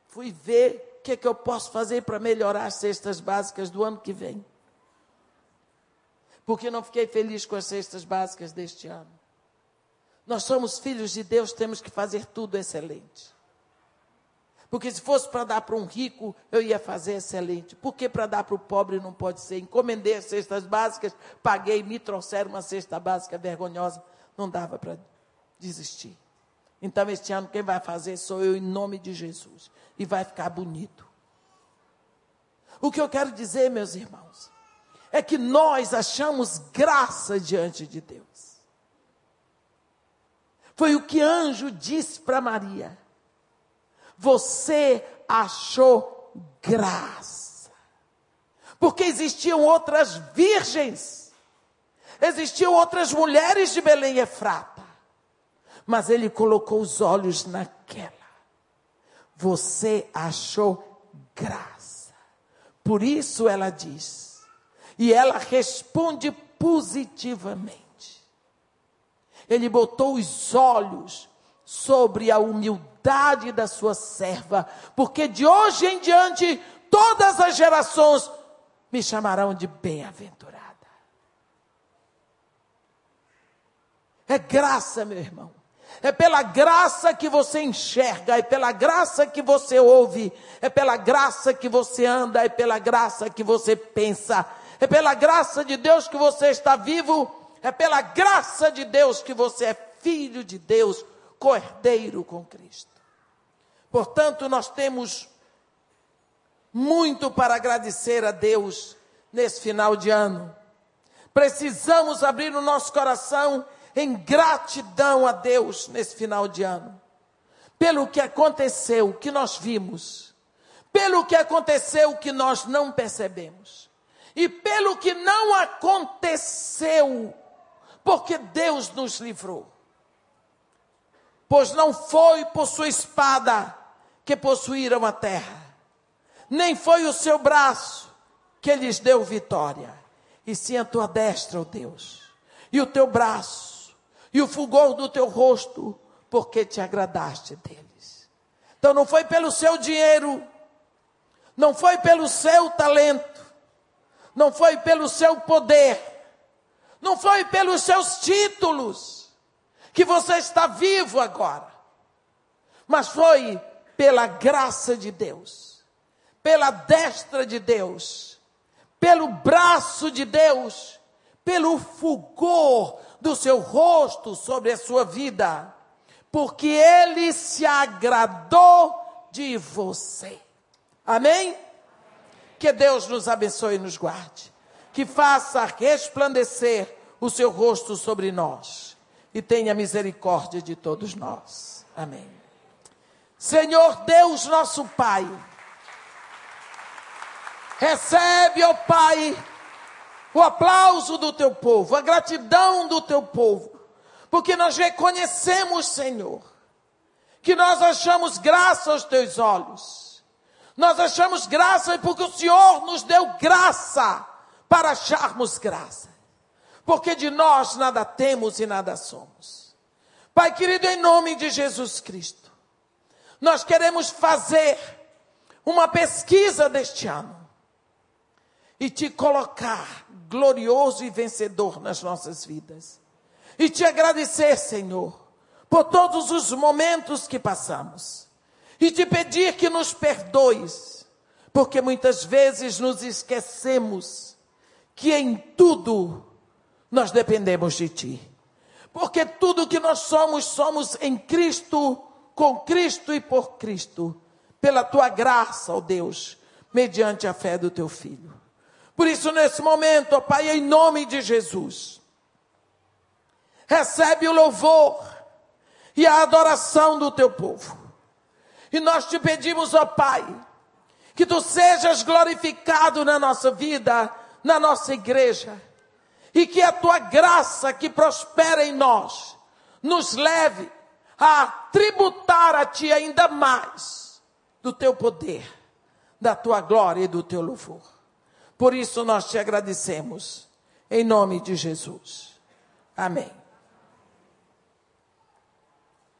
Fui ver o que, que eu posso fazer para melhorar as cestas básicas do ano que vem. Porque não fiquei feliz com as cestas básicas deste ano. Nós somos filhos de Deus, temos que fazer tudo excelente. Porque se fosse para dar para um rico, eu ia fazer excelente. Por que para dar para o pobre não pode ser? Encomendei as cestas básicas, paguei, me trouxeram uma cesta básica vergonhosa. Não dava para desistir. Então, este ano, quem vai fazer sou eu, em nome de Jesus. E vai ficar bonito. O que eu quero dizer, meus irmãos, é que nós achamos graça diante de Deus. Foi o que anjo disse para Maria. Você achou graça. Porque existiam outras virgens, existiam outras mulheres de Belém e Efrata mas ele colocou os olhos naquela. Você achou graça. Por isso ela diz. E ela responde positivamente. Ele botou os olhos sobre a humildade da sua serva, porque de hoje em diante todas as gerações me chamarão de bem-aventurada. É graça, meu irmão. É pela graça que você enxerga, é pela graça que você ouve, é pela graça que você anda, é pela graça que você pensa, é pela graça de Deus que você está vivo, é pela graça de Deus que você é filho de Deus, cordeiro com Cristo. Portanto, nós temos muito para agradecer a Deus nesse final de ano. Precisamos abrir o nosso coração em gratidão a Deus nesse final de ano, pelo que aconteceu, que nós vimos, pelo que aconteceu que nós não percebemos, e pelo que não aconteceu, porque Deus nos livrou. Pois não foi por sua espada que possuíram a terra, nem foi o seu braço que lhes deu vitória, e sim a tua destra, ó oh Deus, e o teu braço e o fulgor do teu rosto, porque te agradaste deles. Então não foi pelo seu dinheiro, não foi pelo seu talento, não foi pelo seu poder, não foi pelos seus títulos que você está vivo agora, mas foi pela graça de Deus, pela destra de Deus, pelo braço de Deus, pelo fulgor do seu rosto sobre a sua vida, porque ele se agradou de você. Amém? Que Deus nos abençoe e nos guarde, que faça resplandecer o seu rosto sobre nós e tenha misericórdia de todos nós. Amém. Senhor Deus, nosso Pai, recebe, ó Pai, o aplauso do teu povo, a gratidão do teu povo, porque nós reconhecemos, Senhor, que nós achamos graça aos teus olhos. Nós achamos graça porque o Senhor nos deu graça para acharmos graça. Porque de nós nada temos e nada somos. Pai querido, em nome de Jesus Cristo, nós queremos fazer uma pesquisa deste ano e te colocar glorioso e vencedor nas nossas vidas. E te agradecer, Senhor, por todos os momentos que passamos. E te pedir que nos perdoes, porque muitas vezes nos esquecemos que em tudo nós dependemos de Ti. Porque tudo que nós somos, somos em Cristo, com Cristo e por Cristo, pela tua graça, ó Deus, mediante a fé do teu filho. Por isso, nesse momento, ó Pai, em nome de Jesus, recebe o louvor e a adoração do teu povo. E nós te pedimos, ó Pai, que tu sejas glorificado na nossa vida, na nossa igreja, e que a tua graça que prospera em nós nos leve a tributar a ti ainda mais do teu poder, da tua glória e do teu louvor. Por isso nós te agradecemos, em nome de Jesus. Amém.